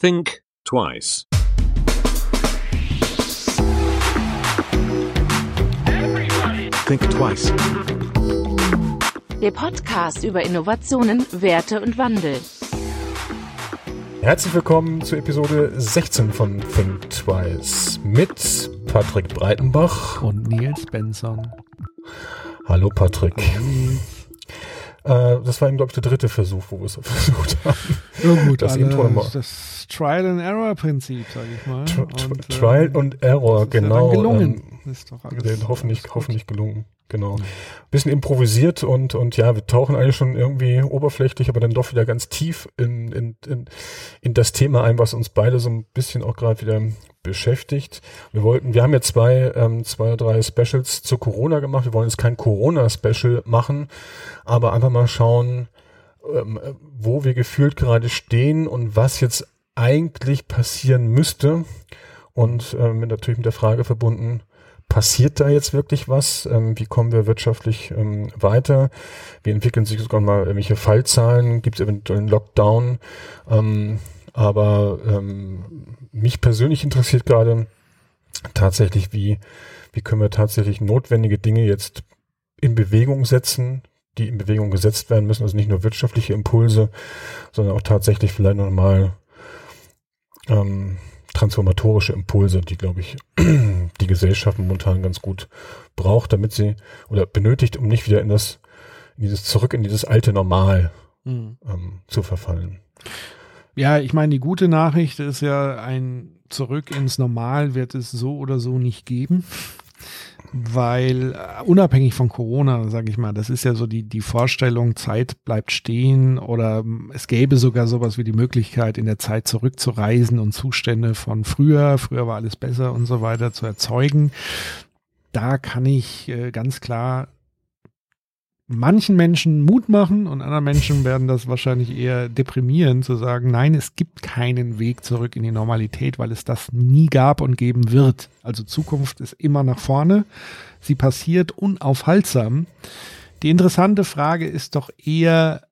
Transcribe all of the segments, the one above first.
Think twice. Think twice. Der Podcast über Innovationen, Werte und Wandel. Herzlich willkommen zu Episode 16 von Think Twice mit Patrick Breitenbach. Und Nils Benson. Hallo Patrick. Äh, das war eben, glaube ich, der dritte Versuch, wo wir es versucht haben. Ja gut, Das alle, Intro nochmal. das Trial and Error Prinzip, sage ich mal. Und, tr- äh, Trial und Error, ja genau. dann gelungen. ähm, ist doch alles, hoffentlich, alles hoffentlich gelungen. Genau. Bisschen improvisiert und, und ja, wir tauchen eigentlich schon irgendwie oberflächlich, aber dann doch wieder ganz tief in, in, in, in das Thema ein, was uns beide so ein bisschen auch gerade wieder beschäftigt. Wir wollten, wir haben ja zwei, ähm, zwei, drei Specials zu Corona gemacht. Wir wollen jetzt kein Corona-Special machen, aber einfach mal schauen, ähm, wo wir gefühlt gerade stehen und was jetzt eigentlich passieren müsste. Und ähm, natürlich mit der Frage verbunden, passiert da jetzt wirklich was? Ähm, wie kommen wir wirtschaftlich ähm, weiter? Wie entwickeln sich sogar mal irgendwelche Fallzahlen? Gibt es eventuell einen Lockdown? Ähm, aber ähm, mich persönlich interessiert gerade tatsächlich, wie, wie können wir tatsächlich notwendige Dinge jetzt in Bewegung setzen, die in Bewegung gesetzt werden müssen, also nicht nur wirtschaftliche Impulse, sondern auch tatsächlich vielleicht nochmal ähm, transformatorische Impulse, die, glaube ich, die Gesellschaft momentan ganz gut braucht, damit sie oder benötigt, um nicht wieder in das, in dieses zurück in dieses alte Normal Mhm. ähm, zu verfallen. Ja, ich meine, die gute Nachricht ist ja, ein Zurück ins Normal wird es so oder so nicht geben. Weil äh, unabhängig von Corona, sage ich mal, das ist ja so die, die Vorstellung, Zeit bleibt stehen oder ähm, es gäbe sogar sowas wie die Möglichkeit, in der Zeit zurückzureisen und Zustände von früher, früher war alles besser und so weiter zu erzeugen. Da kann ich äh, ganz klar manchen Menschen Mut machen und anderen Menschen werden das wahrscheinlich eher deprimieren, zu sagen, nein, es gibt keinen Weg zurück in die Normalität, weil es das nie gab und geben wird. Also Zukunft ist immer nach vorne. Sie passiert unaufhaltsam. Die interessante Frage ist doch eher,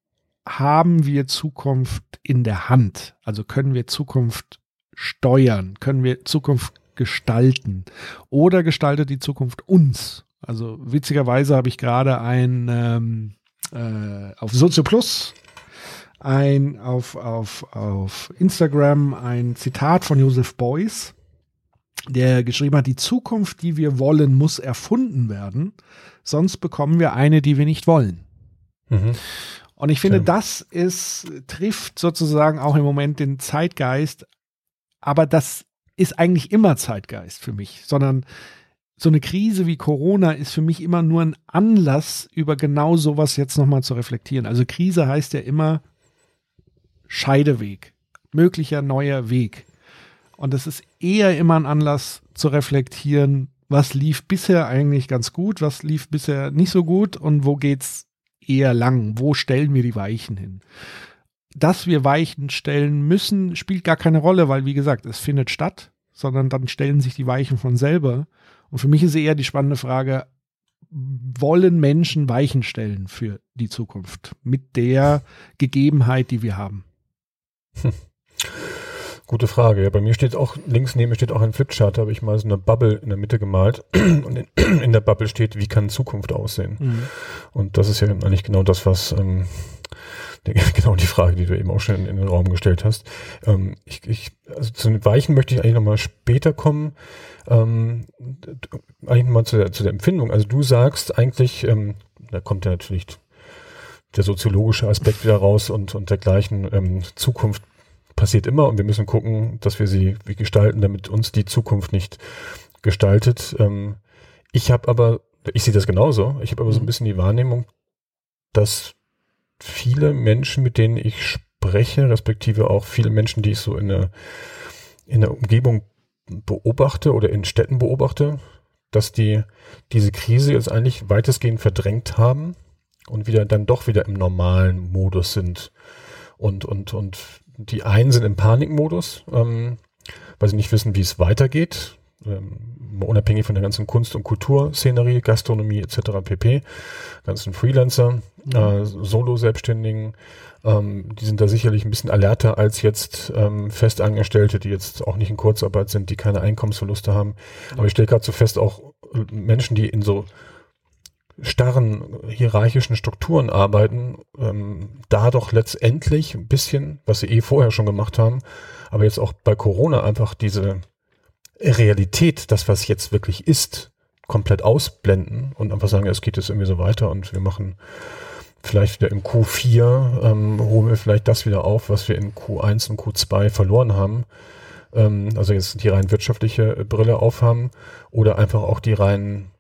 haben wir Zukunft in der Hand? Also können wir Zukunft steuern? Können wir Zukunft gestalten? Oder gestaltet die Zukunft uns? Also witzigerweise habe ich gerade ein ähm, äh, auf Sozio Plus ein auf, auf, auf Instagram ein Zitat von Joseph Beuys, der geschrieben hat, die Zukunft, die wir wollen, muss erfunden werden, sonst bekommen wir eine, die wir nicht wollen. Mhm. Und ich finde, Ja. das ist, trifft sozusagen auch im Moment den Zeitgeist, aber das ist eigentlich immer Zeitgeist für mich, sondern so eine Krise wie Corona ist für mich immer nur ein Anlass, über genau sowas jetzt nochmal zu reflektieren. Also Krise heißt ja immer Scheideweg, möglicher neuer Weg. Und es ist eher immer ein Anlass zu reflektieren, was lief bisher eigentlich ganz gut, was lief bisher nicht so gut und wo geht's eher lang, wo stellen wir die Weichen hin. Dass wir Weichen stellen müssen, spielt gar keine Rolle, weil wie gesagt, es findet statt, sondern dann stellen sich die Weichen von selber. Und für mich ist eher die spannende Frage, wollen Menschen Weichen stellen für die Zukunft mit der Gegebenheit, die wir haben? Gute Frage. Ja, bei mir steht auch, links neben mir steht auch ein Flipchart, da habe ich mal so eine Bubble in der Mitte gemalt. Und in, in der Bubble steht, wie kann Zukunft aussehen? Und das ist ja eigentlich genau das, was ähm, genau die Frage, die du eben auch schon in, in den Raum gestellt hast. Ähm, ich, ich, also zu den Weichen möchte ich eigentlich nochmal später kommen. Ähm, eigentlich nochmal zu der, zu der Empfindung. Also du sagst eigentlich, ähm, da kommt ja natürlich der soziologische Aspekt wieder raus und, und dergleichen. Ähm, Zukunft passiert immer und wir müssen gucken, dass wir sie wie gestalten, damit uns die Zukunft nicht gestaltet. Ähm, ich habe aber, ich sehe das genauso, ich habe aber so ein Mhm. bisschen die Wahrnehmung, dass viele Menschen, mit denen ich spreche, respektive auch viele Menschen, die ich so in der, in der Umgebung beobachte oder in Städten beobachte, dass die diese Krise jetzt eigentlich weitestgehend verdrängt haben und wieder dann doch wieder im normalen Modus sind. Und, und, und die einen sind im Panikmodus, ähm, weil sie nicht wissen, wie es weitergeht. Ähm, unabhängig von der ganzen Kunst- und Kulturszenerie, Gastronomie etc. pp. Ganzen Freelancer, mhm. äh, Solo-Selbstständigen, ähm, die sind da sicherlich ein bisschen alerter als jetzt ähm, Festangestellte, die jetzt auch nicht in Kurzarbeit sind, die keine Einkommensverluste haben. Aber ich stelle gerade so fest, auch äh, Menschen, die in so starren hierarchischen Strukturen arbeiten, ähm, da doch letztendlich ein bisschen, was sie eh vorher schon gemacht haben, aber jetzt auch bei Corona einfach diese Realität, das was jetzt wirklich ist, komplett ausblenden und einfach sagen, es geht jetzt irgendwie so weiter und wir machen vielleicht wieder im Q4, ähm, holen wir vielleicht das wieder auf, was wir in Q1 und Q2 verloren haben. Ähm, also jetzt die rein wirtschaftliche Brille aufhaben oder einfach auch die rein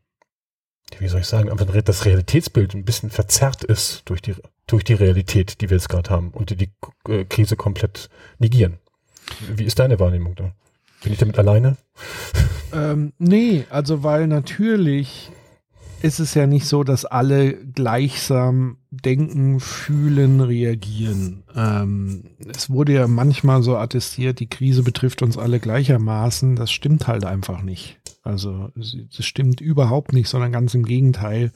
wie soll ich sagen, einfach das Realitätsbild ein bisschen verzerrt ist durch die, durch die Realität, die wir jetzt gerade haben und die die äh, Krise komplett negieren. Wie ist deine Wahrnehmung da? Bin ich damit alleine? Ähm, nee, also weil natürlich ist es ja nicht so, dass alle gleichsam denken, fühlen, reagieren. Ähm, es wurde ja manchmal so attestiert, die Krise betrifft uns alle gleichermaßen. Das stimmt halt einfach nicht. Also das stimmt überhaupt nicht, sondern ganz im Gegenteil.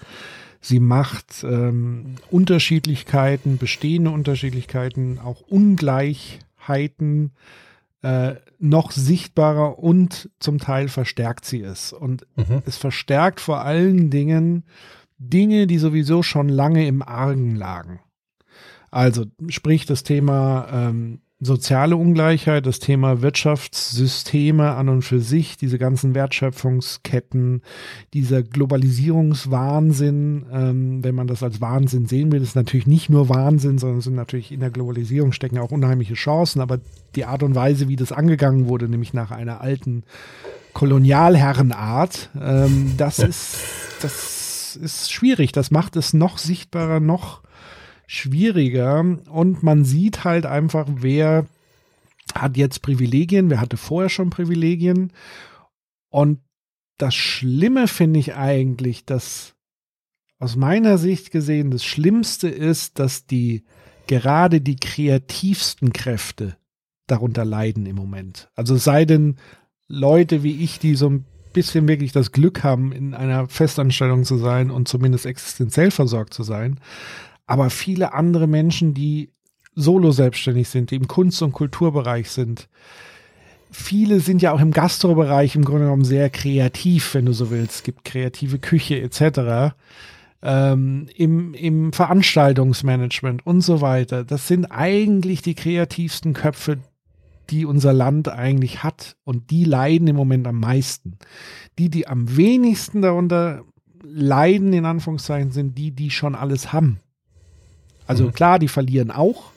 Sie macht ähm, Unterschiedlichkeiten, bestehende Unterschiedlichkeiten, auch Ungleichheiten äh, noch sichtbarer und zum Teil verstärkt sie es. Und mhm. es verstärkt vor allen Dingen Dinge, die sowieso schon lange im Argen lagen. Also sprich das Thema ähm, soziale Ungleichheit, das Thema Wirtschaftssysteme an und für sich, diese ganzen Wertschöpfungsketten, dieser Globalisierungswahnsinn, ähm, wenn man das als Wahnsinn sehen will, ist natürlich nicht nur Wahnsinn, sondern es sind natürlich in der Globalisierung stecken auch unheimliche Chancen, aber die Art und Weise, wie das angegangen wurde, nämlich nach einer alten Kolonialherrenart, ähm, das ist, das ist schwierig. Das macht es noch sichtbarer, noch schwieriger und man sieht halt einfach, wer hat jetzt Privilegien, wer hatte vorher schon Privilegien und das Schlimme finde ich eigentlich, dass aus meiner Sicht gesehen das Schlimmste ist, dass die gerade die kreativsten Kräfte darunter leiden im Moment. Also sei denn Leute wie ich, die so ein bisschen wirklich das Glück haben, in einer Festanstellung zu sein und zumindest existenziell versorgt zu sein aber viele andere Menschen, die solo selbstständig sind, die im Kunst- und Kulturbereich sind. Viele sind ja auch im Gastrobereich im Grunde genommen sehr kreativ, wenn du so willst. Es gibt kreative Küche etc. Ähm, im, im Veranstaltungsmanagement und so weiter. Das sind eigentlich die kreativsten Köpfe, die unser Land eigentlich hat. Und die leiden im Moment am meisten. Die, die am wenigsten darunter leiden, in Anführungszeichen, sind die, die schon alles haben. Also mhm. klar, die verlieren auch,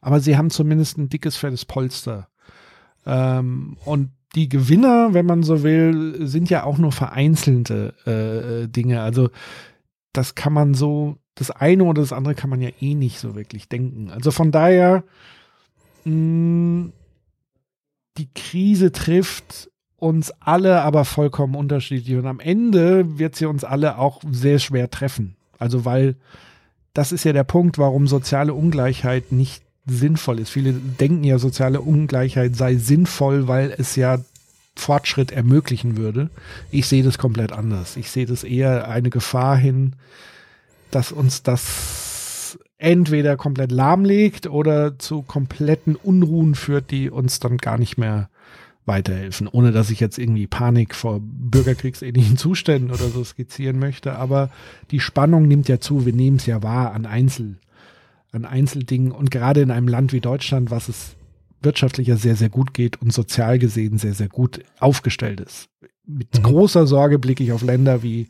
aber sie haben zumindest ein dickes, fettes Polster. Ähm, und die Gewinner, wenn man so will, sind ja auch nur vereinzelte äh, Dinge. Also das kann man so, das eine oder das andere kann man ja eh nicht so wirklich denken. Also von daher, mh, mm, die Krise trifft uns alle aber vollkommen unterschiedlich. Und am Ende wird sie uns alle auch sehr schwer treffen. Also weil das ist ja der Punkt, warum soziale Ungleichheit nicht sinnvoll ist. Viele denken ja, soziale Ungleichheit sei sinnvoll, weil es ja Fortschritt ermöglichen würde. Ich sehe das komplett anders. Ich sehe das eher eine Gefahr hin, dass uns das entweder komplett lahmlegt oder zu kompletten Unruhen führt, die uns dann gar nicht mehr weiterhelfen, ohne dass ich jetzt irgendwie Panik vor bürgerkriegsähnlichen Zuständen oder so skizzieren möchte. Aber die Spannung nimmt ja zu. Wir nehmen es ja wahr an Einzel, an Einzeldingen und gerade in einem Land wie Deutschland, was es wirtschaftlich ja sehr, sehr gut geht und sozial gesehen sehr, sehr gut aufgestellt ist. Mit mhm. großer Sorge blicke ich auf Länder wie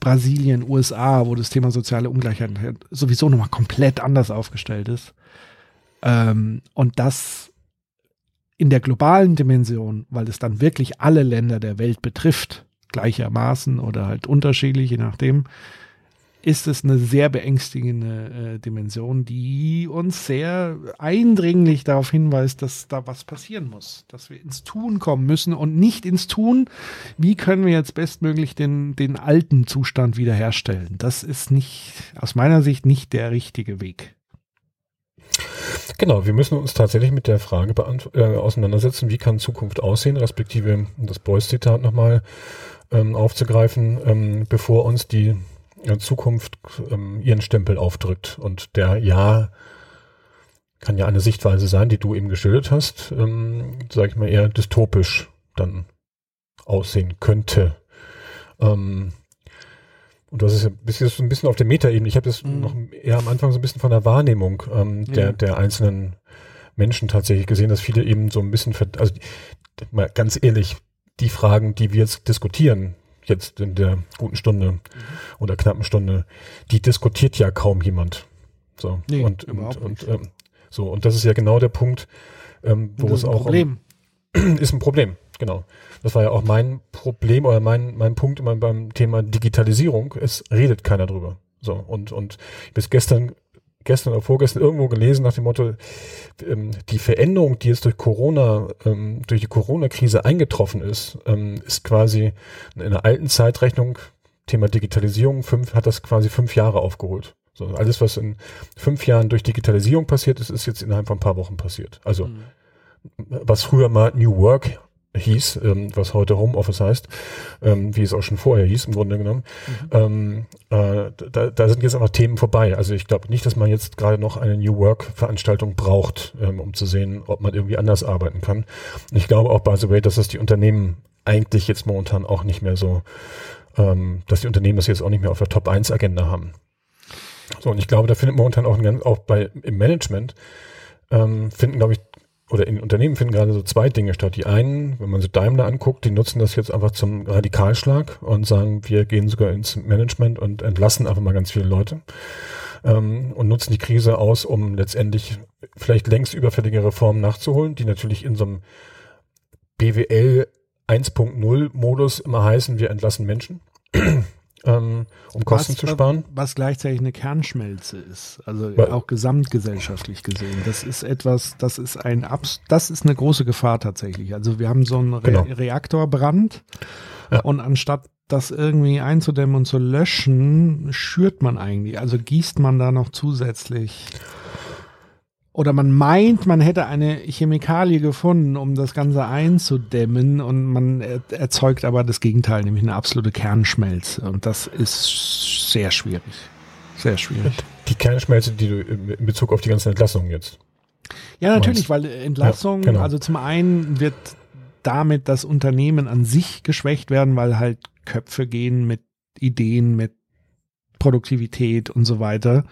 Brasilien, USA, wo das Thema soziale Ungleichheit sowieso nochmal komplett anders aufgestellt ist. Ähm, und das in der globalen Dimension, weil es dann wirklich alle Länder der Welt betrifft, gleichermaßen oder halt unterschiedlich, je nachdem, ist es eine sehr beängstigende äh, Dimension, die uns sehr eindringlich darauf hinweist, dass da was passieren muss, dass wir ins Tun kommen müssen und nicht ins Tun, wie können wir jetzt bestmöglich den, den alten Zustand wiederherstellen. Das ist nicht, aus meiner Sicht, nicht der richtige Weg. Genau, wir müssen uns tatsächlich mit der Frage äh, auseinandersetzen, wie kann Zukunft aussehen, respektive das Beuys-Zitat nochmal ähm, aufzugreifen, ähm, bevor uns die äh, Zukunft ähm, ihren Stempel aufdrückt. Und der Ja kann ja eine Sichtweise sein, die du eben geschildert hast, ähm, sage ich mal eher dystopisch dann aussehen könnte. Ähm, und das ist ja bisschen, ein bisschen auf der Metaebene. Ich habe das mhm. noch eher am Anfang so ein bisschen von der Wahrnehmung ähm, der, ja. der einzelnen Menschen tatsächlich gesehen, dass viele eben so ein bisschen, also mal ganz ehrlich, die Fragen, die wir jetzt diskutieren, jetzt in der guten Stunde mhm. oder knappen Stunde, die diskutiert ja kaum jemand. So nee, und und, und ähm, so und das ist ja genau der Punkt, ähm, wo es auch Problem. Um, ist ein Problem, genau. Das war ja auch mein Problem oder mein, mein Punkt immer beim Thema Digitalisierung. Es redet keiner drüber. So, und, und bis gestern, gestern oder vorgestern irgendwo gelesen nach dem Motto, ähm, die Veränderung, die jetzt durch Corona, ähm, durch die Corona-Krise eingetroffen ist, ähm, ist quasi in einer alten Zeitrechnung, Thema Digitalisierung, fünf, hat das quasi fünf Jahre aufgeholt. So, alles, was in fünf Jahren durch Digitalisierung passiert ist, ist jetzt innerhalb von ein paar Wochen passiert. Also, mhm. was früher mal New Work hieß, ähm, was heute Homeoffice heißt, ähm, wie es auch schon vorher hieß im Grunde genommen. Mhm. Ähm, äh, da, da sind jetzt einfach Themen vorbei. Also ich glaube nicht, dass man jetzt gerade noch eine New Work-Veranstaltung braucht, ähm, um zu sehen, ob man irgendwie anders arbeiten kann. Und ich glaube auch, by the way, dass das die Unternehmen eigentlich jetzt momentan auch nicht mehr so, ähm, dass die Unternehmen das jetzt auch nicht mehr auf der Top-1-Agenda haben. So, und ich glaube, da findet momentan auch, ein ganz, auch bei im Management ähm, finden, glaube ich, oder in Unternehmen finden gerade so zwei Dinge statt. Die einen, wenn man so Daimler anguckt, die nutzen das jetzt einfach zum Radikalschlag und sagen, wir gehen sogar ins Management und entlassen einfach mal ganz viele Leute ähm, und nutzen die Krise aus, um letztendlich vielleicht längst überfällige Reformen nachzuholen, die natürlich in so einem BWL 1.0 Modus immer heißen, wir entlassen Menschen ähm, um Kosten was, zu sparen. Was gleichzeitig eine Kernschmelze ist, also Weil, auch gesamtgesellschaftlich gesehen. Das ist etwas, das ist ein Abs das ist eine große Gefahr tatsächlich. Also wir haben so einen Re genau. Reaktorbrand ja. und anstatt das irgendwie einzudämmen und zu löschen, schürt man eigentlich, also gießt man da noch zusätzlich oder man meint, man hätte eine Chemikalie gefunden, um das Ganze einzudämmen und man erzeugt aber das Gegenteil, nämlich eine absolute Kernschmelze und das ist sehr schwierig. Sehr schwierig. Die Kernschmelze, die du in Bezug auf die ganzen Entlassungen jetzt. Ja, natürlich, weil Entlassungen, ja, genau. also zum einen wird damit das Unternehmen an sich geschwächt werden, weil halt Köpfe gehen mit Ideen, mit Produktivität und so weiter.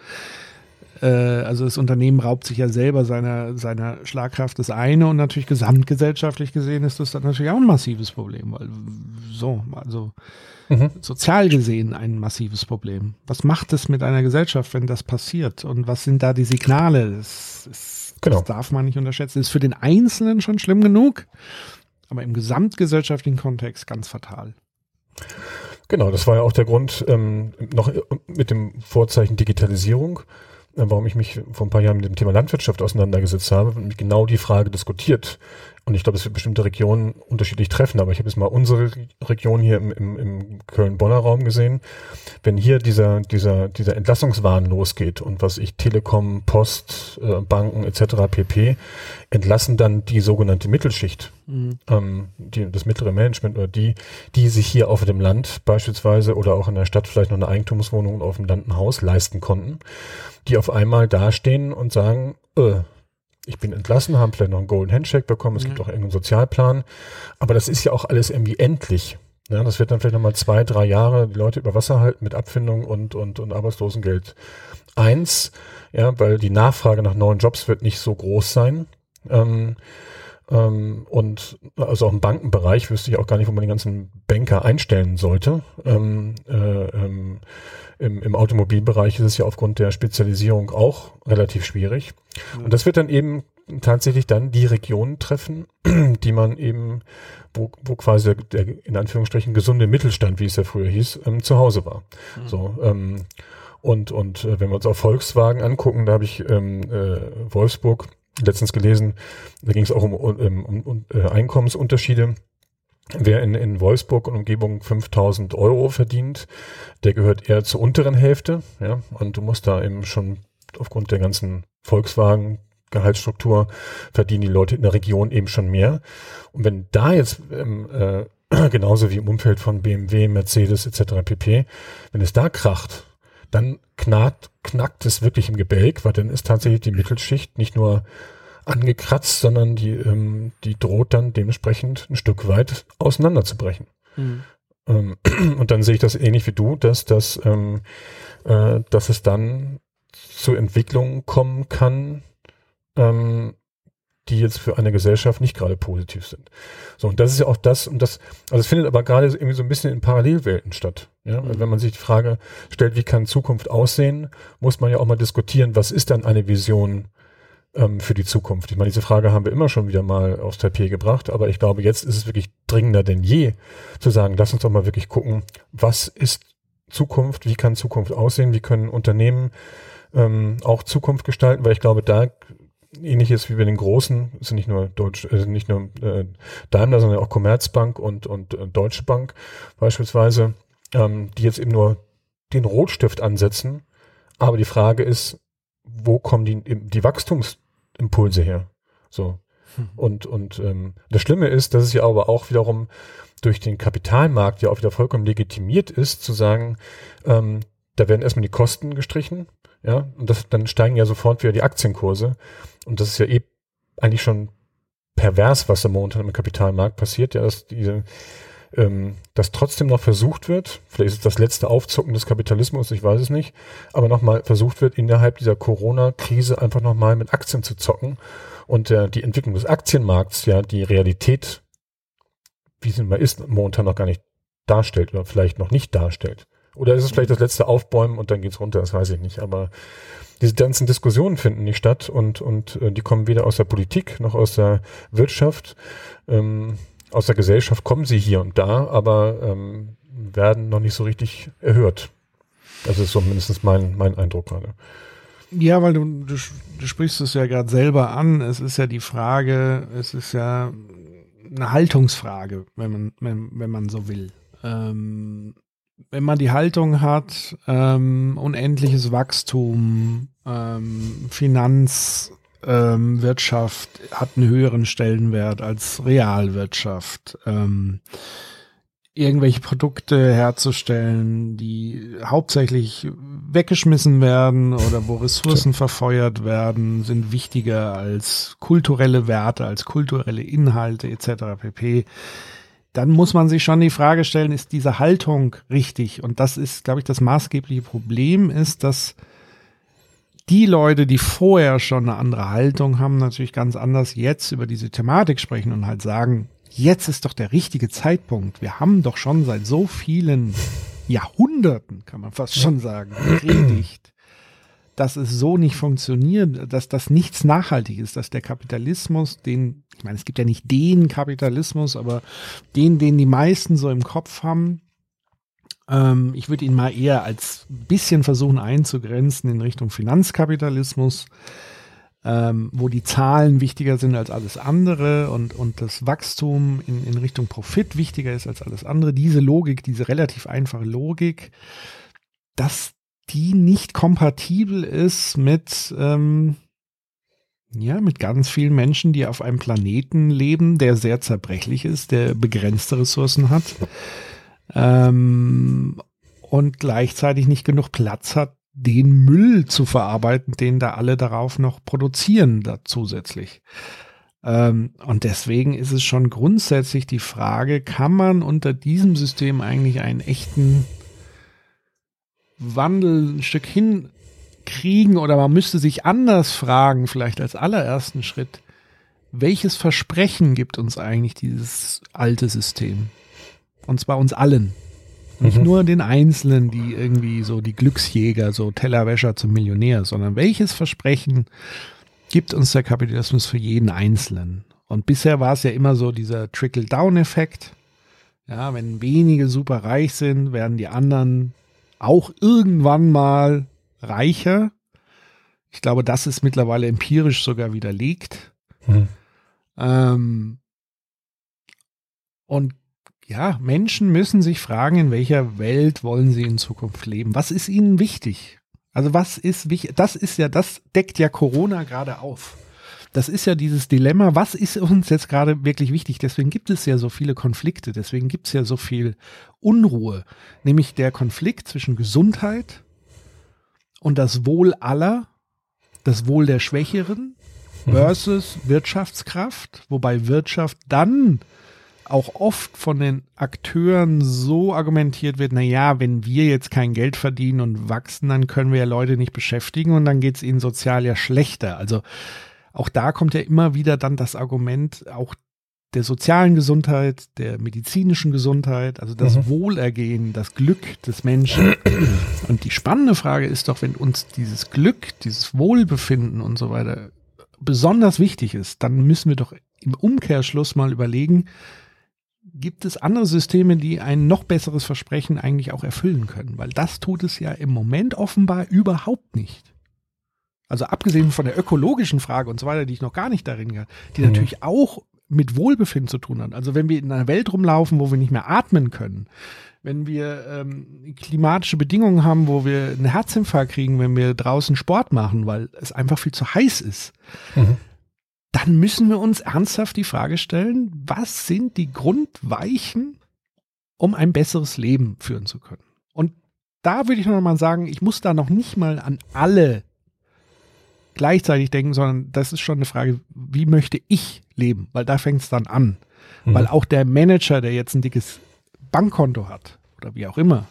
Äh, also das Unternehmen raubt sich ja selber seiner, seiner Schlagkraft das eine und natürlich gesamtgesellschaftlich gesehen ist das dann natürlich auch ein massives Problem, weil so, also mhm. sozial gesehen ein massives Problem. Was macht es mit einer Gesellschaft, wenn das passiert? Und was sind da die Signale? Das, das, genau. das darf man nicht unterschätzen. Das ist für den Einzelnen schon schlimm genug, aber im gesamtgesellschaftlichen Kontext ganz fatal. Genau, das war ja auch der Grund, ähm, noch mit dem Vorzeichen Digitalisierung, äh, warum ich mich vor ein paar Jahren mit dem Thema Landwirtschaft auseinandergesetzt habe und mich genau die Frage diskutiert. Und ich glaube, es wird bestimmte Regionen unterschiedlich treffen, aber ich habe jetzt mal unsere Region hier im, im, im Köln-Bonner Raum gesehen. Wenn hier dieser, dieser, dieser Entlassungswahn losgeht und was ich Telekom, Post, äh, Banken etc. pp. entlassen dann die sogenannte Mittelschicht, mhm. ähm, die, das mittlere Management oder die, die sich hier auf dem Land beispielsweise oder auch in der Stadt vielleicht noch eine Eigentumswohnung und auf dem Land ein Haus leisten konnten die auf einmal dastehen und sagen, äh, ich bin entlassen, haben vielleicht noch einen Golden Handshake bekommen, es mhm. gibt auch irgendeinen Sozialplan, aber das ist ja auch alles irgendwie endlich. Ja, das wird dann vielleicht nochmal zwei, drei Jahre die Leute über Wasser halten mit Abfindung und, und, und Arbeitslosengeld. Eins, ja, weil die Nachfrage nach neuen Jobs wird nicht so groß sein. Ähm, ähm, und also auch im Bankenbereich wüsste ich auch gar nicht, wo man die ganzen Banker einstellen sollte. Ähm, äh, ähm, im, Im Automobilbereich ist es ja aufgrund der Spezialisierung auch relativ schwierig. Mhm. Und das wird dann eben tatsächlich dann die Regionen treffen, die man eben, wo, wo quasi der, der in Anführungsstrichen gesunde Mittelstand, wie es ja früher hieß, ähm, zu Hause war. Mhm. So, ähm, und, und äh, wenn wir uns auf Volkswagen angucken, da habe ich ähm, äh, Wolfsburg letztens gelesen, da ging es auch um, um, um, um äh, Einkommensunterschiede. Wer in, in Wolfsburg und Umgebung 5000 Euro verdient, der gehört eher zur unteren Hälfte. Ja, und du musst da eben schon aufgrund der ganzen Volkswagen Gehaltsstruktur verdienen die Leute in der Region eben schon mehr. Und wenn da jetzt ähm, äh, genauso wie im Umfeld von BMW, Mercedes etc. pp, wenn es da kracht, dann knackt, knackt es wirklich im Gebälk, weil dann ist tatsächlich die Mittelschicht nicht nur angekratzt, sondern die, ähm, die droht dann dementsprechend ein Stück weit auseinanderzubrechen. Mhm. Ähm, und dann sehe ich das ähnlich wie du, dass, das, ähm, äh, dass es dann zu Entwicklungen kommen kann, ähm, die jetzt für eine Gesellschaft nicht gerade positiv sind. So, und das ist ja auch das, und das, also es findet aber gerade irgendwie so ein bisschen in Parallelwelten statt. Ja? Mhm. Wenn man sich die Frage stellt, wie kann Zukunft aussehen, muss man ja auch mal diskutieren, was ist dann eine Vision ähm, für die Zukunft? Ich meine, diese Frage haben wir immer schon wieder mal aufs Tapet gebracht, aber ich glaube, jetzt ist es wirklich dringender denn je zu sagen, lass uns doch mal wirklich gucken, was ist Zukunft, wie kann Zukunft aussehen, wie können Unternehmen ähm, auch Zukunft gestalten, weil ich glaube, da ähnliches wie bei den großen, sind nicht nur Deutsch, äh, nicht nur äh, Daimler, sondern auch Commerzbank und, und äh, Deutsche Bank beispielsweise, ähm, die jetzt eben nur den Rotstift ansetzen. Aber die Frage ist, wo kommen die, die Wachstumsimpulse her? So. Mhm. Und, und ähm, das Schlimme ist, dass es ja aber auch wiederum durch den Kapitalmarkt ja auch wieder vollkommen legitimiert ist, zu sagen, ähm, da werden erstmal die Kosten gestrichen, ja, und das, dann steigen ja sofort wieder die Aktienkurse. Und das ist ja eh eigentlich schon pervers, was da momentan im Kapitalmarkt passiert, ja, dass diese, ähm, dass trotzdem noch versucht wird, vielleicht ist es das letzte Aufzucken des Kapitalismus, ich weiß es nicht, aber nochmal versucht wird, innerhalb dieser Corona-Krise einfach nochmal mit Aktien zu zocken und äh, die Entwicklung des Aktienmarkts ja die Realität, wie sie mal ist, momentan noch gar nicht darstellt oder vielleicht noch nicht darstellt. Oder ist es vielleicht das letzte Aufbäumen und dann geht's runter, das weiß ich nicht. Aber diese ganzen Diskussionen finden nicht statt und, und äh, die kommen weder aus der Politik noch aus der Wirtschaft. Ähm, aus der Gesellschaft kommen sie hier und da, aber ähm, werden noch nicht so richtig erhört. Das ist so mein, mein Eindruck gerade. Ja, weil du, du, du sprichst es ja gerade selber an. Es ist ja die Frage, es ist ja eine Haltungsfrage, wenn man, wenn, wenn man so will. Ähm, wenn man die Haltung hat, ähm, unendliches Wachstum, ähm, Finanzwirtschaft ähm, hat einen höheren Stellenwert als Realwirtschaft, ähm, irgendwelche Produkte herzustellen, die hauptsächlich weggeschmissen werden oder wo Ressourcen verfeuert werden, sind wichtiger als kulturelle Werte, als kulturelle Inhalte etc. pp dann muss man sich schon die Frage stellen, ist diese Haltung richtig? Und das ist, glaube ich, das maßgebliche Problem ist, dass die Leute, die vorher schon eine andere Haltung haben, natürlich ganz anders jetzt über diese Thematik sprechen und halt sagen, jetzt ist doch der richtige Zeitpunkt. Wir haben doch schon seit so vielen Jahrhunderten, kann man fast schon sagen, gepredigt, dass es so nicht funktioniert, dass das nichts nachhaltig ist, dass der Kapitalismus, den, ich meine, es gibt ja nicht den Kapitalismus, aber den, den die meisten so im Kopf haben, ähm, ich würde ihn mal eher als bisschen versuchen einzugrenzen in Richtung Finanzkapitalismus, ähm, wo die Zahlen wichtiger sind als alles andere und, und das Wachstum in, in Richtung Profit wichtiger ist als alles andere. Diese Logik, diese relativ einfache Logik, das die nicht kompatibel ist mit, ähm, ja, mit ganz vielen Menschen, die auf einem Planeten leben, der sehr zerbrechlich ist, der begrenzte Ressourcen hat ähm, und gleichzeitig nicht genug Platz hat, den Müll zu verarbeiten, den da alle darauf noch produzieren, da zusätzlich. Ähm, und deswegen ist es schon grundsätzlich die Frage, kann man unter diesem System eigentlich einen echten Wandel ein Stück hinkriegen oder man müsste sich anders fragen, vielleicht als allerersten Schritt, welches Versprechen gibt uns eigentlich dieses alte System? Und zwar uns allen. Nicht mhm. nur den Einzelnen, die irgendwie so die Glücksjäger, so Tellerwäscher zum Millionär, sondern welches Versprechen gibt uns der Kapitalismus für jeden Einzelnen? Und bisher war es ja immer so dieser Trickle-Down-Effekt. Ja, wenn wenige super reich sind, werden die anderen auch irgendwann mal reicher. Ich glaube, das ist mittlerweile empirisch sogar widerlegt. Hm. Ähm, und ja, Menschen müssen sich fragen, in welcher Welt wollen sie in Zukunft leben? Was ist ihnen wichtig? Also was ist wichtig? Das ist ja, das deckt ja Corona gerade auf. Das ist ja dieses Dilemma, was ist uns jetzt gerade wirklich wichtig? Deswegen gibt es ja so viele Konflikte, deswegen gibt es ja so viel Unruhe, nämlich der Konflikt zwischen Gesundheit und das Wohl aller, das Wohl der Schwächeren mhm. versus Wirtschaftskraft, wobei Wirtschaft dann auch oft von den Akteuren so argumentiert wird, na ja, wenn wir jetzt kein Geld verdienen und wachsen, dann können wir ja Leute nicht beschäftigen und dann geht es ihnen sozial ja schlechter. Also auch da kommt ja immer wieder dann das Argument auch der sozialen Gesundheit, der medizinischen Gesundheit, also das mhm. Wohlergehen, das Glück des Menschen. Und die spannende Frage ist doch, wenn uns dieses Glück, dieses Wohlbefinden und so weiter besonders wichtig ist, dann müssen wir doch im Umkehrschluss mal überlegen, gibt es andere Systeme, die ein noch besseres Versprechen eigentlich auch erfüllen können? Weil das tut es ja im Moment offenbar überhaupt nicht. Also abgesehen von der ökologischen Frage und so weiter, die ich noch gar nicht darin gehe, die mhm. natürlich auch mit Wohlbefinden zu tun hat. Also wenn wir in einer Welt rumlaufen, wo wir nicht mehr atmen können, wenn wir ähm, klimatische Bedingungen haben, wo wir einen Herzinfarkt kriegen, wenn wir draußen Sport machen, weil es einfach viel zu heiß ist, mhm dann müssen wir uns ernsthaft die Frage stellen, was sind die Grundweichen, um ein besseres Leben führen zu können? Und da würde ich noch mal sagen, ich muss da noch nicht mal an alle gleichzeitig denken, sondern das ist schon eine Frage, wie möchte ich leben? Weil da fängt es dann an. Mhm. Weil auch der Manager, der jetzt ein dickes Bankkonto hat oder wie auch immer,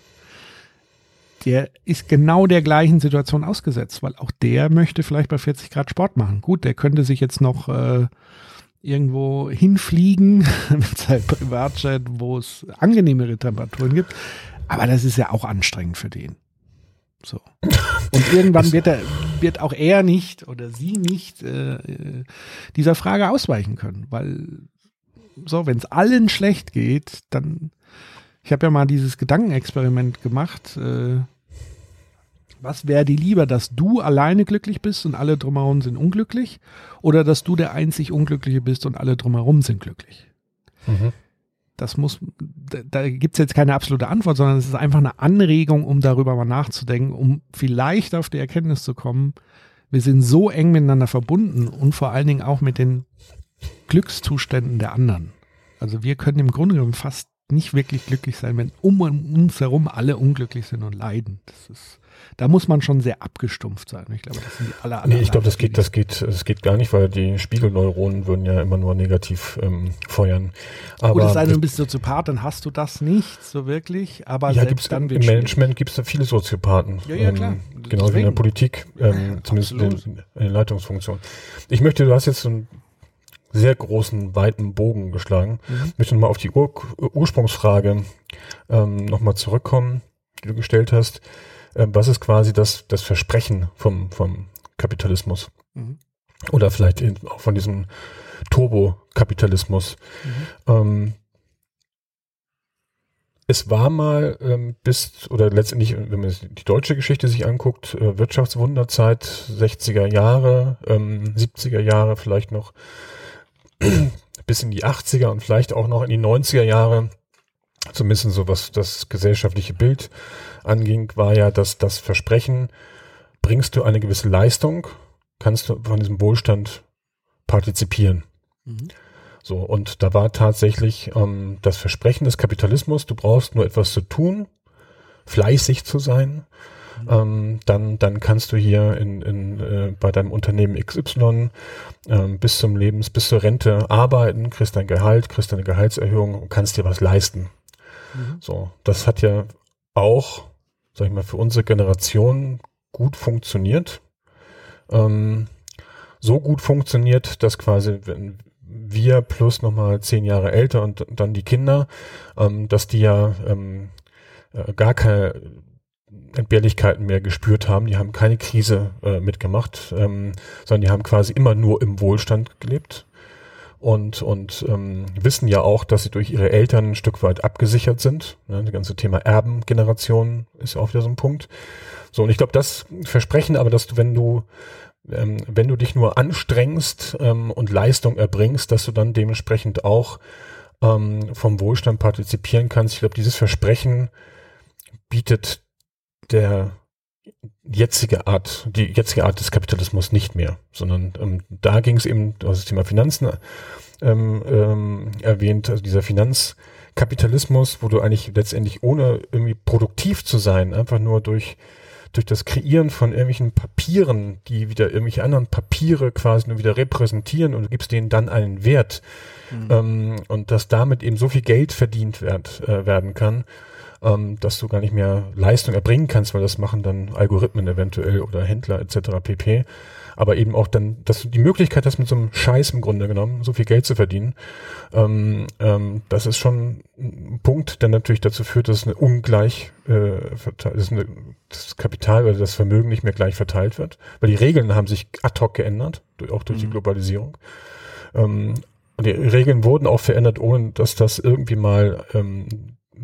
der ist genau der gleichen Situation ausgesetzt, weil auch der möchte vielleicht bei 40 Grad Sport machen. Gut, der könnte sich jetzt noch äh, irgendwo hinfliegen mit seinem Privatjet, wo es angenehmere Temperaturen gibt. Aber das ist ja auch anstrengend für den. So. Und irgendwann wird er, wird auch er nicht oder sie nicht äh, dieser Frage ausweichen können, weil so, wenn es allen schlecht geht, dann ich habe ja mal dieses Gedankenexperiment gemacht. Äh, was wäre dir lieber, dass du alleine glücklich bist und alle drumherum sind unglücklich? Oder dass du der einzig Unglückliche bist und alle drumherum sind glücklich? Mhm. Das muss, da, da gibt es jetzt keine absolute Antwort, sondern es ist einfach eine Anregung, um darüber mal nachzudenken, um vielleicht auf die Erkenntnis zu kommen, wir sind so eng miteinander verbunden und vor allen Dingen auch mit den Glückszuständen der anderen. Also wir können im Grunde genommen fast nicht wirklich glücklich sein, wenn um uns herum alle unglücklich sind und leiden. Das ist, da muss man schon sehr abgestumpft sein. Ich glaube, das sind die aller, aller Nee, ich glaube, das geht, das geht, das geht gar nicht, weil die Spiegelneuronen würden ja immer nur negativ ähm, feuern. Aber Gut, es sei denn, du bist Soziopath, dann hast du das nicht so wirklich. Aber ja, gibt's dann im Management gibt es da viele Soziopathen. Ja, ja, klar. Ähm, genau wie in der Politik, ähm, ja, zumindest in, in der Leitungsfunktion. Ich möchte, du hast jetzt so ein sehr großen, weiten Bogen geschlagen. Mhm. Ich möchte nochmal auf die Ur Ursprungsfrage ähm, nochmal zurückkommen, die du gestellt hast. Ähm, was ist quasi das, das Versprechen vom, vom Kapitalismus? Mhm. Oder vielleicht auch von diesem Turbokapitalismus. Mhm. Ähm, es war mal ähm, bis, oder letztendlich, wenn man die deutsche Geschichte sich anguckt, äh, Wirtschaftswunderzeit, 60er Jahre, ähm, 70er Jahre vielleicht noch, bis in die 80er und vielleicht auch noch in die 90er Jahre, zumindest so was das gesellschaftliche Bild anging, war ja, dass das Versprechen, bringst du eine gewisse Leistung, kannst du von diesem Wohlstand partizipieren. Mhm. So, und da war tatsächlich ähm, das Versprechen des Kapitalismus, du brauchst nur etwas zu tun, fleißig zu sein, ähm, dann, dann kannst du hier in, in, äh, bei deinem Unternehmen XY ähm, bis zum Lebens, bis zur Rente arbeiten, kriegst dein Gehalt, kriegst deine Gehaltserhöhung und kannst dir was leisten. Mhm. So, das hat ja auch, sag ich mal, für unsere Generation gut funktioniert. Ähm, so gut funktioniert, dass quasi, wenn wir plus nochmal zehn Jahre älter und dann die Kinder, ähm, dass die ja ähm, äh, gar keine Entbehrlichkeiten mehr gespürt haben. Die haben keine Krise äh, mitgemacht, ähm, sondern die haben quasi immer nur im Wohlstand gelebt und, und ähm, wissen ja auch, dass sie durch ihre Eltern ein Stück weit abgesichert sind. Ne, das ganze Thema Erbengeneration ist ja auch wieder so ein Punkt. So, und ich glaube, das Versprechen aber, dass du, wenn du ähm, wenn du dich nur anstrengst ähm, und Leistung erbringst, dass du dann dementsprechend auch ähm, vom Wohlstand partizipieren kannst. Ich glaube, dieses Versprechen bietet der jetzige Art, die jetzige Art des Kapitalismus nicht mehr, sondern ähm, da ging es eben, du hast das Thema Finanzen ähm, ähm, erwähnt, also dieser Finanzkapitalismus, wo du eigentlich letztendlich ohne irgendwie produktiv zu sein, einfach nur durch durch das Kreieren von irgendwelchen Papieren, die wieder irgendwelche anderen Papiere quasi nur wieder repräsentieren und du gibst denen dann einen Wert mhm. ähm, und dass damit eben so viel Geld verdient werd, äh, werden kann, ähm, dass du gar nicht mehr Leistung erbringen kannst, weil das machen dann Algorithmen eventuell oder Händler etc. pp. Aber eben auch dann, dass du die Möglichkeit hast, mit so einem Scheiß im Grunde genommen so viel Geld zu verdienen. Ähm, ähm, das ist schon ein Punkt, der natürlich dazu führt, dass eine ungleich äh, dass eine, das Kapital oder das Vermögen nicht mehr gleich verteilt wird, weil die Regeln haben sich ad hoc geändert, auch durch mhm. die Globalisierung. Ähm, die Regeln wurden auch verändert, ohne dass das irgendwie mal ähm,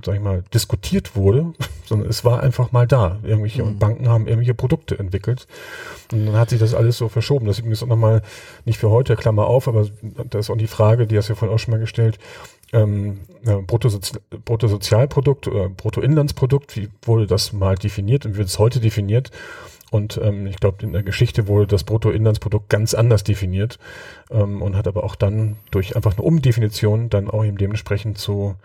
sag ich mal, diskutiert wurde, sondern es war einfach mal da. Irgendwelche mhm. Banken haben irgendwelche Produkte entwickelt. Und dann hat sich das alles so verschoben. Das ist übrigens auch nochmal nicht für heute, Klammer auf, aber das ist auch die Frage, die hast du ja vorhin auch schon mal gestellt. Ähm, Bruttosozi Bruttosozialprodukt oder Bruttoinlandsprodukt, wie wurde das mal definiert und wie wird es heute definiert? Und ähm, ich glaube, in der Geschichte wurde das Bruttoinlandsprodukt ganz anders definiert ähm, und hat aber auch dann durch einfach eine Umdefinition dann auch eben dementsprechend zu